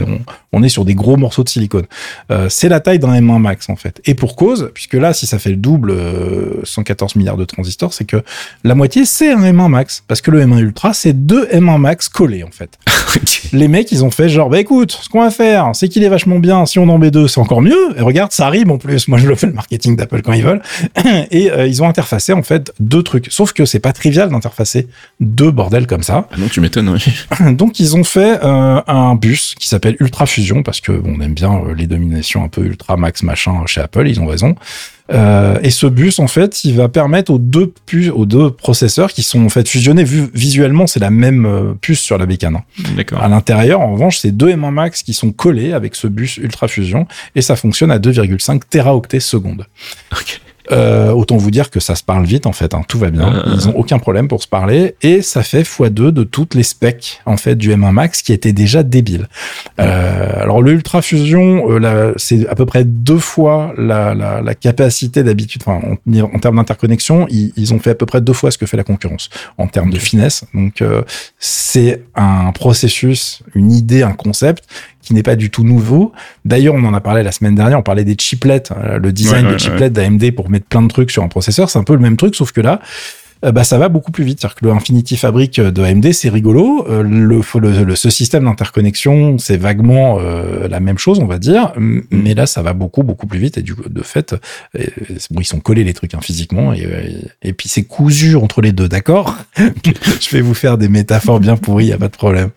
on, est sur des gros morceaux de silicone. Euh, c'est la taille d'un M1 Max en fait. Et pour cause, puisque là, si ça fait le double, 114 euh, milliards de transistors, c'est que la moitié c'est un M1 Max, parce que le M1 Ultra c'est deux M1 Max collés en fait. Les mecs, ils ont fait genre, bah écoute, ce qu'on va faire, c'est qu'il est vachement bien. Si on en met deux, c'est encore mieux. Et regarde, ça arrive en plus. Moi, je le fais le marketing d'Apple quand ils veulent. Et ils ont interfacé en fait deux trucs. Sauf que c'est pas trivial d'interfacer deux bordels comme ça. Ah non, tu m'étonnes. Donc ils ont fait euh, un bus qui s'appelle Ultra Fusion parce que bon, on aime bien euh, les dominations un peu ultra max machin chez Apple, ils ont raison. Euh, et ce bus, en fait, il va permettre aux deux puces, aux deux processeurs qui sont en fait fusionnés. Vu, visuellement, c'est la même euh, puce sur la bécane. Hein. D'accord. À l'intérieur, en revanche, c'est deux M1 Max qui sont collés avec ce bus Ultra Fusion et ça fonctionne à 2,5 teraoctets secondes. Okay. Euh, autant vous dire que ça se parle vite en fait, hein, tout va bien. Ils ont aucun problème pour se parler et ça fait x2 de toutes les specs en fait du M1 Max qui étaient déjà débiles. Euh, alors le Ultra Fusion, euh, c'est à peu près deux fois la, la, la capacité d'habitude. Enfin, en, en termes d'interconnexion, ils, ils, ont fait à peu près deux fois ce que fait la concurrence en termes de finesse. Donc euh, c'est un processus, une idée, un concept qui n'est pas du tout nouveau. D'ailleurs, on en a parlé la semaine dernière, on parlait des chiplets, euh, le design des chiplets d'AMD pour mettre plein de trucs sur un processeur, c'est un peu le même truc, sauf que là, euh, bah ça va beaucoup plus vite. C'est-à-dire que le Infinity Fabric de AMD, c'est rigolo. Euh, le, le, ce système d'interconnexion, c'est vaguement la même chose, on va dire. Mm. Mais là, ça va beaucoup, beaucoup plus vite. Et du coup, de fait, bon, ils sont collés les trucs hein, physiquement. Et, et, puis, c'est cousu entre les deux, d'accord? Je vais vous faire des métaphores bien pourries, y a pas de problème.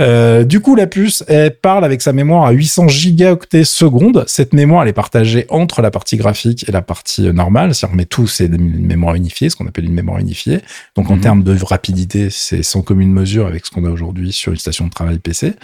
Euh, du coup, la puce, elle parle avec sa mémoire à 800 gigaoctets secondes. Cette mémoire, elle est partagée entre la partie graphique et la partie euh, normale. Si on remet tout, c'est une mémoire unifiée, ce qu'on appelle une mémoire unifiée. Donc, en mhm. termes de rapidité, c'est sans commune mesure avec ce qu'on a aujourd'hui sur une station de travail PC.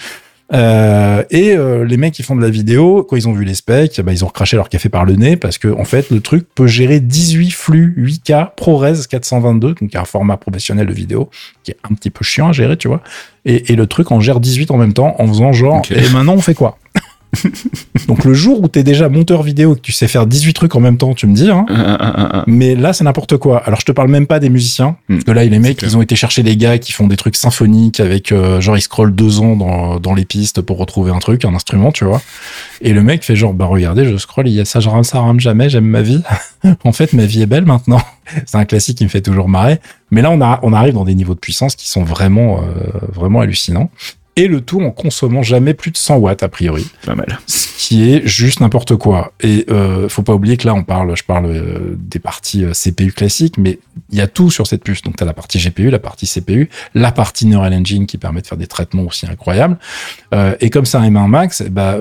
Euh, et euh, les mecs qui font de la vidéo, quand ils ont vu les specs, bah, ils ont recraché leur café par le nez parce que en fait le truc peut gérer 18 flux 8K ProRes 422, donc un format professionnel de vidéo qui est un petit peu chiant à gérer, tu vois. Et, et le truc en gère 18 en même temps en faisant genre et maintenant on fait quoi? Donc le jour où tu es déjà monteur vidéo, que tu sais faire 18 trucs en même temps, tu me dis. Hein. Ah, ah, ah, mais là, c'est n'importe quoi. Alors je te parle même pas des musiciens. Hmm. Parce que là, les mecs, ils ont été chercher les gars qui font des trucs symphoniques avec euh, genre ils scrollent deux ans dans, dans les pistes pour retrouver un truc, un instrument, tu vois. Et le mec fait genre bah regardez, je scroll, il y a ça, je rame ça, rame jamais, j'aime ma vie. en fait, ma vie est belle maintenant. c'est un classique qui me fait toujours marrer. Mais là, on, a, on arrive dans des niveaux de puissance qui sont vraiment, euh, vraiment hallucinants et le tout en consommant jamais plus de 100 watts a priori. Pas mal. Ce qui est juste n'importe quoi. Et euh, faut pas oublier que là on parle, je parle euh, des parties euh, CPU classiques, mais il y a tout sur cette puce. Donc tu as la partie GPU, la partie CPU, la partie Neural Engine qui permet de faire des traitements aussi incroyables. Euh, et comme c'est un M1 Max, bah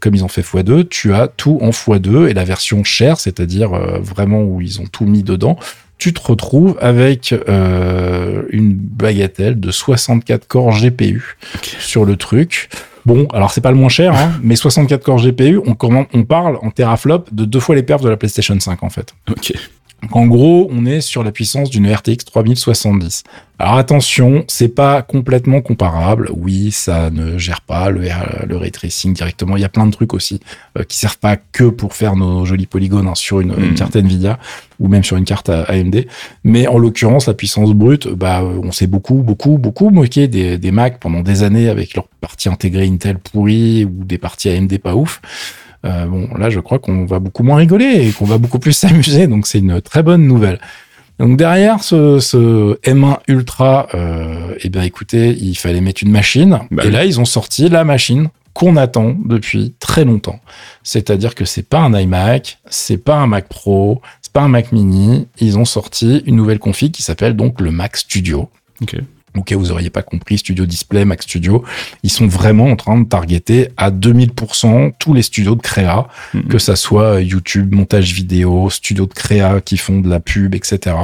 comme ils ont fait x2, tu as tout en x2 et la version chère, c'est-à-dire vraiment où ils ont tout mis dedans tu te retrouves avec euh, une bagatelle de 64 corps GPU sur le truc. Bon, alors c'est pas le moins cher, hein, mais 64 corps GPU, on, on parle en teraflop de deux fois les perfs de la PlayStation 5 en fait. Ok. Donc en gros, on est sur la puissance d'une RTX 3070. Alors attention, c'est pas complètement comparable. Oui, ça ne gère pas le, le ray tracing directement. Il y a plein de trucs aussi euh, qui servent pas que pour faire nos jolis polygones hein, sur une, une, carte Nvidia ou même sur une carte AMD. Mais en l'occurrence, la puissance brute, bah, on s'est beaucoup, beaucoup, beaucoup moqué des, des Mac pendant des années avec leur partie intégrée Intel pourrie ou des parties AMD pas ouf. Euh, bon, là, je crois qu'on va beaucoup moins rigoler et qu'on va beaucoup plus s'amuser, donc c'est une très bonne nouvelle. Donc derrière ce, ce M1 Ultra, euh, eh bien écoutez, il fallait mettre une machine. Bah et oui. là, ils ont sorti la machine qu'on attend depuis très longtemps. C'est-à-dire que c'est pas un iMac, c'est pas un Mac Pro, c'est pas un Mac Mini. Ils ont sorti une nouvelle config qui s'appelle donc le Mac Studio. Au cas où vous auriez pas compris, Studio Display, Mac Studio, ils sont vraiment en train de targeter à 2000% tous les studios de créa, Mhm. que ça soit YouTube, montage vidéo, studio de créa qui font de la pub, etc.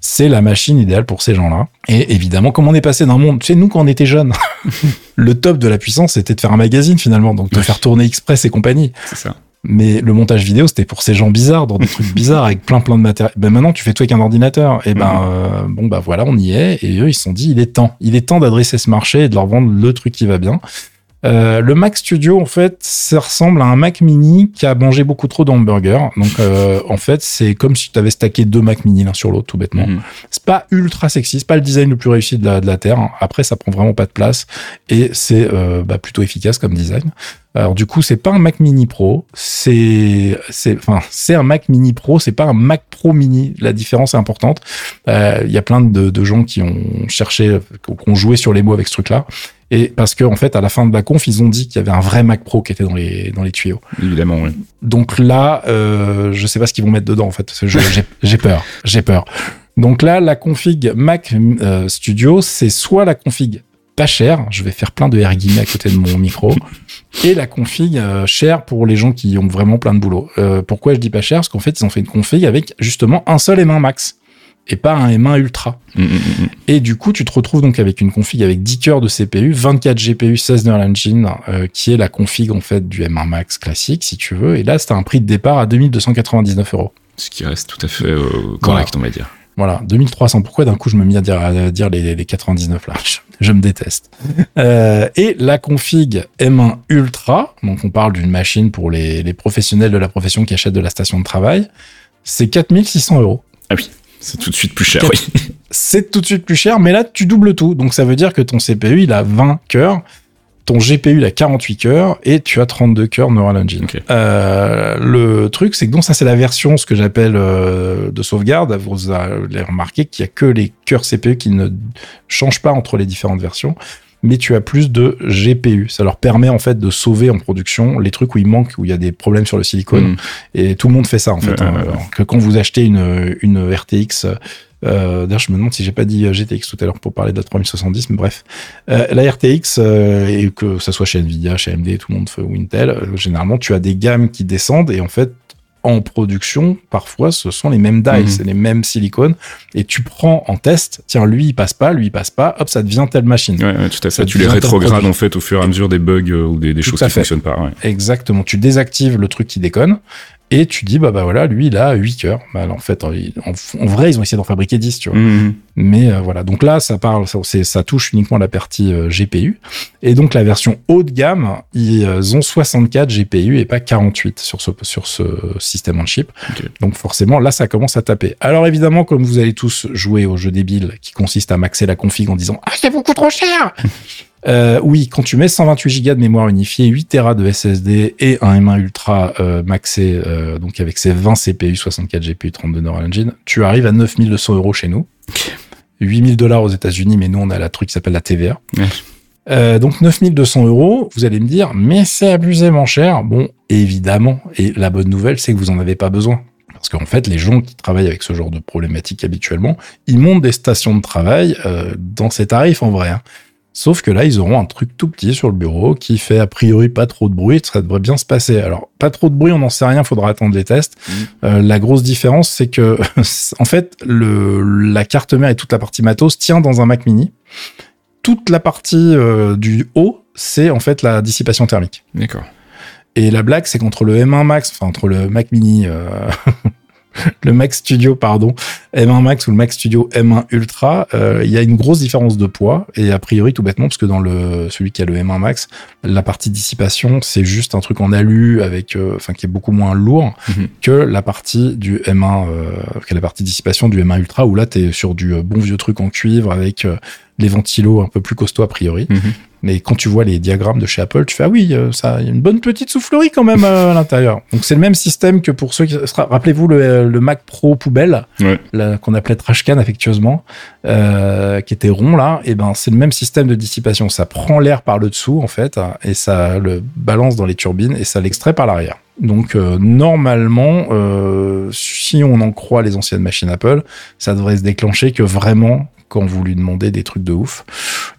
C'est la machine idéale pour ces gens-là. Et évidemment, comme on est passé d'un monde, tu sais, nous, quand on était jeunes, le top de la puissance, c'était de faire un magazine, finalement. Donc, de faire tourner Express et compagnie. C'est ça. Mais le montage vidéo, c'était pour ces gens bizarres, dans des trucs bizarres, avec plein plein de matériel. Ben maintenant, tu fais tout avec un ordinateur. Et ben, Mhm. euh, bon, bah voilà, on y est. Et eux, ils se sont dit, il est temps. Il est temps d'adresser ce marché et de leur vendre le truc qui va bien. Euh, le Mac Studio, en fait, ça ressemble à un Mac Mini qui a mangé beaucoup trop d'hamburgers. Donc, euh, en fait, c'est comme si tu avais stacké deux Mac Mini l'un sur l'autre, tout bêtement. Mhm. C'est pas ultra sexy, c'est pas le design le plus réussi de la, de la Terre. Après, ça prend vraiment pas de place et c'est euh, bah, plutôt efficace comme design. Alors du coup, c'est pas un Mac Mini Pro, c'est c'est enfin c'est un Mac Mini Pro, c'est pas un Mac Pro Mini. La différence est importante. Euh, Il y a plein de, de gens qui ont cherché, qui ont joué sur les mots avec ce truc-là. Et parce que en fait, à la fin de la conf, ils ont dit qu'il y avait un vrai Mac Pro qui était dans les dans les tuyaux. Évidemment, oui. Donc là, euh, je sais pas ce qu'ils vont mettre dedans en fait. J'ai peur, j'ai peur. Donc là, la config Mac euh, Studio, c'est soit la config pas chère, je vais faire plein de R guillemets à côté de mon micro, et la config euh, chère pour les gens qui ont vraiment plein de boulot. Euh, pourquoi je dis pas cher Parce qu'en fait, ils ont fait une config avec justement un seul M1 Max et pas un M1 Ultra. Mhm, mhm. Et du coup, tu te retrouves donc avec une config avec 10 cœurs de CPU, 24 GPU, 16 Neural Engine, euh, qui est la config en fait du M1 Max classique, si tu veux. Et là, c'est un prix de départ à 2299 euros. Ce qui reste tout à fait euh, correct, on va dire. Voilà, 2300. Pourquoi d'un coup je me mis à dire, à dire les, les 99 là? Je, je me déteste. Euh, et la config M1 Ultra, donc on parle d'une machine pour les, les professionnels de la profession qui achètent de la station de travail, c'est 4600 euros. Ah oui, c'est tout de suite plus cher, oui. c'est tout de suite plus cher, mais là, tu doubles tout. Donc, ça veut dire que ton CPU, il a 20 cœurs, ton GPU, il a 48 cœurs, et tu as 32 cœurs Neural Engine. Euh, le truc, c'est que donc ça, c'est la version, ce que j'appelle euh, de sauvegarde. Vous allez remarquer qu'il y a que les cœurs CPU qui ne changent pas entre les différentes versions. Mais tu as plus de GPU. Ça leur permet en fait de sauver en production les trucs où il manque, où il y a des problèmes sur le silicone. Mhm. Et tout le monde fait ça en fait. Hein. Alors que quand vous achetez une, une RTX, euh, d'ailleurs je me demande si j'ai pas dit euh, GTX tout à l'heure pour parler de la 3070, mais bref, Euh, la RTX euh, et que ça soit chez Nvidia, chez AMD, tout le monde fait ou Intel, euh, généralement tu as des gammes qui descendent et en fait en production, parfois, ce sont les mêmes dies, Mhm. c'est les mêmes silicones, et tu prends en test, tiens, lui, il passe pas, lui, il passe pas, hop, ça devient telle machine. Ouais, ouais, tout à Ça fait. Tu les rétrogrades en fait au fur et à mesure des bugs euh, ou des, choses qui fait. fonctionnent pas. Ouais. Exactement. Tu désactives le truc qui déconne et tu dis, bah, bah voilà, lui, il a 8 cœurs. Bah, alors, en fait, en, en vrai, ils ont essayé d'en fabriquer 10, tu vois. Mhm. Mais euh, voilà. Donc là, ça parle, ça, touche uniquement la partie euh, GPU. Et donc, la version haut de gamme, ils euh, ont 64 GPU et pas 48 sur ce, sur ce système on chip. Donc, forcément, là, ça commence à taper. Alors, évidemment, comme vous allez tous jouer au jeu débile qui consiste à maxer la config en disant, ah, c'est beaucoup trop cher! Euh, oui, quand tu mets 128 Go de mémoire unifiée, 8 Tera de SSD et un M1 Ultra euh, maxé, euh, donc avec ses 20 CPU, 64 GPU, 32 Neural Engine, tu arrives à 9200 euros chez nous. 8000 dollars aux États-Unis, mais nous on a la truc qui s'appelle la TVA. Ouais. Donc 9200 euros, vous allez me dire, mais c'est abusément cher. Bon, évidemment. Et la bonne nouvelle, c'est que vous en avez pas besoin. Parce qu'en fait, les gens qui travaillent avec ce genre de problématique habituellement, ils montent des stations de travail dans ces tarifs en vrai. hein. Sauf que là, ils auront un truc tout petit sur le bureau qui fait a priori pas trop de bruit, ça devrait bien se passer. Alors, pas trop de bruit, on n'en sait rien, faudra attendre les tests. Euh, la grosse différence, c'est que, en fait, le, la carte mère et toute la partie matos tient dans un Mac mini. Toute la partie euh, du haut, c'est en fait la dissipation thermique. D'accord. Et la blague, c'est qu'entre le M1 Max, enfin entre le Mac Mini, euh, le Mac Studio, pardon, M1 Max ou le Mac Studio M1 Ultra, euh, il y a une grosse différence de poids et a priori tout bêtement parce que dans le celui qui a le M1 Max, la partie dissipation c'est juste un truc en alu avec, euh, enfin qui est beaucoup moins lourd Mhm. que la partie du M1, euh, que la partie dissipation du M1 Ultra où là t'es sur du euh, bon vieux truc en cuivre avec euh, les ventilos un peu plus costauds a priori. Mhm. Mais quand tu vois les diagrammes de chez Apple, tu fais ah oui, euh, ça, il y a une bonne petite soufflerie quand même euh, à l'intérieur. Donc c'est le même système que pour ceux qui rappelez-vous le, le Mac Pro poubelle Ouais. qu'on appelait Trashcan affectueusement, euh, qui était rond là. Et ben c'est le même système de dissipation. Ça prend l'air par le dessous en fait et ça le balance dans les turbines et ça l'extrait par l'arrière. Donc euh, normalement, euh, si on en croit les anciennes machines Apple, ça devrait se déclencher que vraiment quand vous lui demandez des trucs de ouf.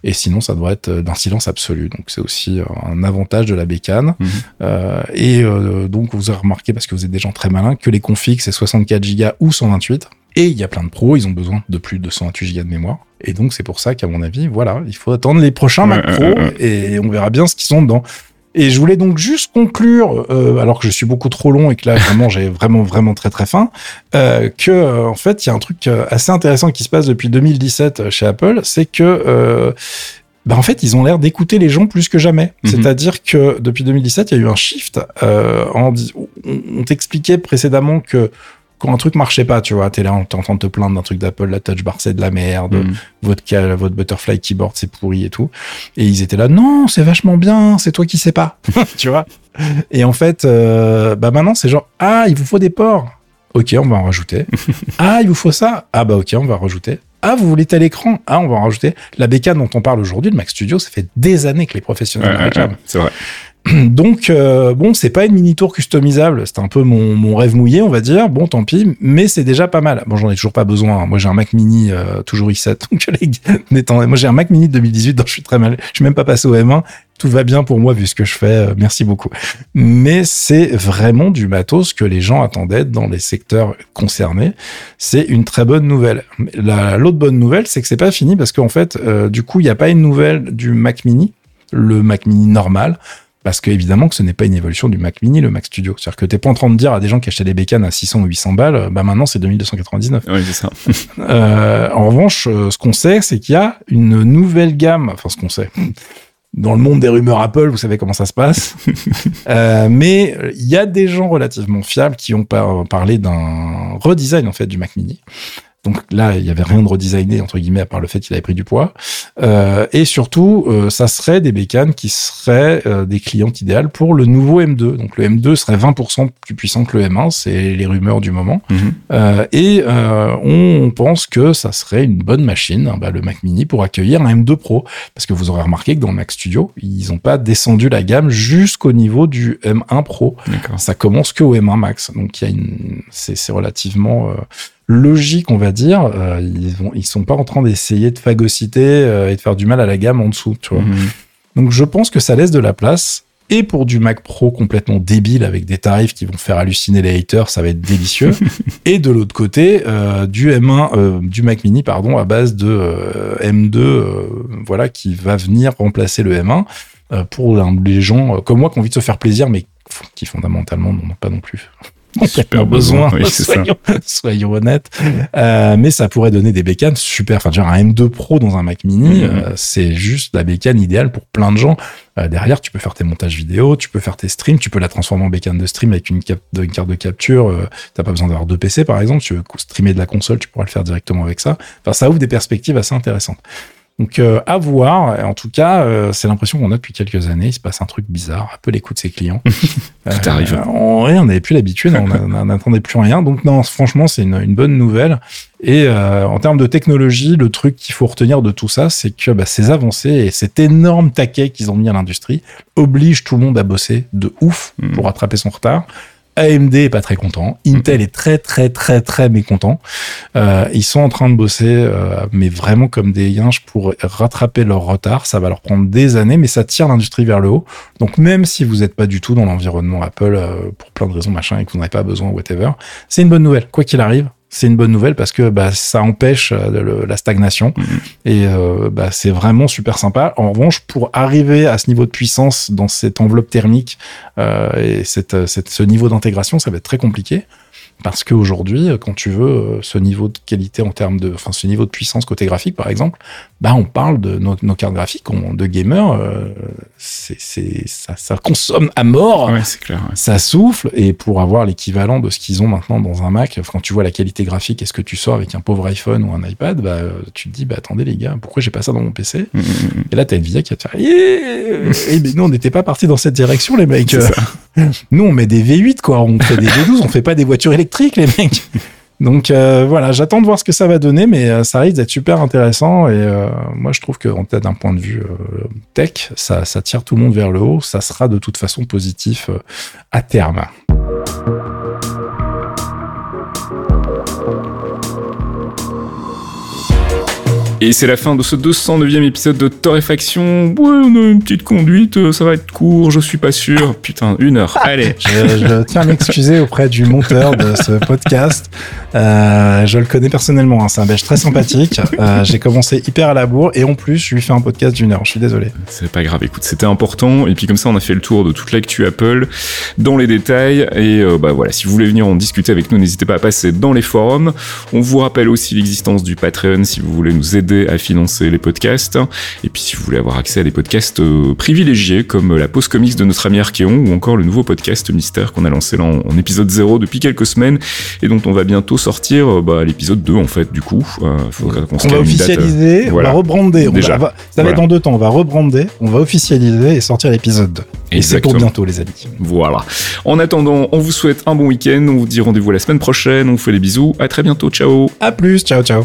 Et sinon, ça devrait être d'un silence absolu. Donc c'est aussi un avantage de la bécane. Mhm. Euh, et euh, donc vous avez remarqué, parce que vous êtes des gens très malins, que les configs c'est 64 Go ou 128. Et il y a plein de pros, ils ont besoin de plus de 128 Go de mémoire. Et donc c'est pour ça qu'à mon avis, voilà, il faut attendre les prochains Mac Pro et on verra bien ce qu'ils sont dedans. Et je voulais donc juste conclure, euh, alors que je suis beaucoup trop long et que là vraiment j'ai vraiment vraiment très très faim, euh, que euh, en fait il y a un truc euh, assez intéressant qui se passe depuis 2017 chez Apple, c'est que euh, bah en fait, ils ont l'air d'écouter les gens plus que jamais. Mhm. C'est-à-dire que depuis 2017, il y a eu un shift. Euh, on t'expliquait précédemment que quand un truc marchait pas, tu vois, t'es là, t'es en train de te plaindre d'un truc d'Apple, la Touch Bar c'est de la merde, Mhm. votre, votre Butterfly Keyboard c'est pourri et tout. Et ils étaient là, non, c'est vachement bien, c'est toi qui sais pas, tu vois? Et en fait, euh, bah maintenant c'est genre, ah, il vous faut des ports. Ok, on va en rajouter. ah, il vous faut ça. Ah bah ok, on va en rajouter. Ah, vous voulez tel écran? Ah, on va en rajouter. La bécane dont on parle aujourd'hui, le Mac Studio, ça fait des années que les professionnels Ouais, ouais, c'est vrai. Donc, euh, bon, c'est pas une mini tour customisable. C'est un peu mon, rêve mouillé, on va dire. Bon, tant pis, mais c'est déjà pas mal. Bon, j'en ai toujours pas besoin. Moi, j'ai un Mac Mini euh, toujours i7. Donc, les moi, j'ai un Mac Mini de 2018, donc je suis très mal. Je suis même pas passé au M1. Tout va bien pour moi vu ce que je fais. Euh, merci beaucoup. Mais c'est vraiment du matos que les gens attendaient dans les secteurs concernés. C'est une très bonne nouvelle. La- L'autre bonne nouvelle, c'est que c'est pas fini parce qu'en fait, euh, du coup, il n'y a pas une nouvelle du Mac Mini, le Mac Mini normal. Parce que évidemment que ce n'est pas une évolution du Mac Mini, le Mac Studio. C'est-à-dire que t'es pas en train de dire à des gens qui achetaient des bécanes à 600 ou 800 balles, bah maintenant c'est 2299. Oui, c'est ça. Euh, en revanche, euh, ce qu'on sait, c'est qu'il y a une nouvelle gamme. Enfin, ce qu'on sait. Dans le monde des rumeurs Apple, vous savez comment ça se passe. Euh, mais il y a des gens relativement fiables qui ont par- parlé d'un redesign en fait du Mac Mini. Donc là, il y avait rien de redesigné entre guillemets à part le fait qu'il avait pris du poids. Euh, et surtout, euh, ça serait des bécanes qui seraient euh, des clientes idéales pour le nouveau M2. Donc le M2 serait 20% plus puissant que le M1, c'est les rumeurs du moment. Mhm. Euh, et euh, on pense que ça serait une bonne machine, hein, bah, le Mac Mini, pour accueillir un M2 Pro. Parce que vous aurez remarqué que dans le Mac Studio, ils n'ont pas descendu la gamme jusqu'au niveau du M1 Pro. Ça commence que au M1 Max. Donc il y a une, c'est, c'est relativement euh, logique, on va dire. Euh, ils vont, ils sont pas en train d'essayer de phagocyter euh, et de faire du mal à la gamme en dessous, tu vois. Mhm. Donc je pense que ça laisse de la place. Et pour du Mac Pro complètement débile avec des tarifs qui vont faire halluciner les haters, ça va être délicieux. et de l'autre côté, euh, du M1, euh, du Mac Mini, pardon, à base de euh, M2, euh, voilà, qui va venir remplacer le M1 euh, pour les gens comme moi qui ont envie de se faire plaisir, mais qui fondamentalement n'en ont pas non plus. Super besoin, oui, soyons, soyons honnêtes. Euh, mais ça pourrait donner des bécanes super. Enfin, genre un M2 Pro dans un Mac Mini, Mhm. euh, c'est juste la bécane idéale pour plein de gens. Euh, derrière, tu peux faire tes montages vidéo, tu peux faire tes streams, tu peux la transformer en bécane de stream avec une, cap- une carte de capture. T'as pas besoin d'avoir deux PC, par exemple. Tu veux streamer de la console, tu pourras le faire directement avec ça. Enfin, ça ouvre des perspectives assez intéressantes. Donc, euh, à voir. En tout cas, euh, c'est l'impression qu'on a depuis quelques années. Il se passe un truc bizarre. Apple écoute ses clients. Tout arrive. on n'avait plus l'habitude, on n'attendait plus rien. Donc, non, franchement, c'est une, une bonne nouvelle. Et euh, en termes de technologie, le truc qu'il faut retenir de tout ça, c'est que bah, ces avancées et cet énorme taquet qu'ils ont mis à l'industrie obligent tout le monde à bosser de ouf Mhm. pour rattraper son retard. AMD est pas très content, Intel est très très très très mécontent. Euh, ils sont en train de bosser, euh, mais vraiment comme des yinches pour rattraper leur retard. Ça va leur prendre des années, mais ça tire l'industrie vers le haut. Donc même si vous n'êtes pas du tout dans l'environnement Apple euh, pour plein de raisons machin et que vous n'en avez pas besoin whatever, c'est une bonne nouvelle. Quoi qu'il arrive, c'est une bonne nouvelle parce que bah, ça empêche euh, le- la stagnation Mhm. et euh, bah, c'est vraiment super sympa. En revanche, pour arriver à ce niveau de puissance dans cette enveloppe thermique euh, et cette, cette- ce niveau d'intégration, ça va être très compliqué. Parce qu'aujourd'hui, quand tu veux euh, ce niveau de qualité en termes de, enfin, ce niveau de puissance côté graphique, par exemple, bah, on parle de nos, nos cartes graphiques on, de gamers, euh, c'est, ça, ça consomme à mort. Ouais, c'est clair. ouais. Ça souffle. Et pour avoir l'équivalent de ce qu'ils ont maintenant dans un Mac, quand tu vois la qualité graphique et ce que tu sors avec un pauvre iPhone ou un iPad, bah, tu te dis, bah, attendez, les gars, pourquoi j'ai pas ça dans mon PC? Mm, mm, mm. Et là, t'as Nvidia qui va te faire, yeah Eh, mais nous, on n'était pas partis dans cette direction, les mecs. Nous, on met des V8, quoi. On fait des V12, on fait pas des voitures électriques, les mecs. Donc euh, voilà, j'attends de voir ce que ça va donner, mais euh, ça risque d'être super intéressant. Et euh, moi, je trouve que d'un point de vue tech, ça, ça tire tout le monde vers le haut. Ça sera de toute façon positif à terme. Et c'est la fin de ce 209e épisode de Torréfaction. Ouais, on a une petite conduite, euh, ça va être court, je suis pas sûr. Putain, une heure. Allez. Je, je tiens à m'excuser auprès du monteur de ce podcast. Euh, je le connais personnellement, hein, c'est un belge très sympathique. Euh, J'ai commencé hyper à la bourre et en plus, je lui fais un podcast d'une heure. Je suis désolé. C'est pas grave, écoute, c'était important. Et puis comme ça, on a fait le tour de toute l'actu Apple dans les détails. Et euh, bah voilà, si vous voulez venir en discuter avec nous, n'hésitez pas à passer dans les forums. On vous rappelle aussi l'existence du Patreon si vous voulez nous aider à financer les podcasts. Et puis si vous voulez avoir accès à des podcasts euh, privilégiés comme la pause comics de notre ami Archeon ou encore le nouveau podcast Mystère qu'on a lancé là en, en épisode 0 depuis quelques semaines et dont on va bientôt sortir euh, bah, l'épisode 2 en fait du coup. Euh, faudra qu'on On va date, euh, officialiser, voilà. on va rebrander. Déjà. va- ça va Voilà. être dans deux temps. On va rebrander, on va officialiser et sortir l'épisode 2. Et c'est pour bientôt, les amis. Voilà. En attendant, on vous souhaite un bon week-end. On vous dit rendez-vous la semaine prochaine. On vous fait des bisous. À très bientôt. Ciao. À plus, ciao, ciao.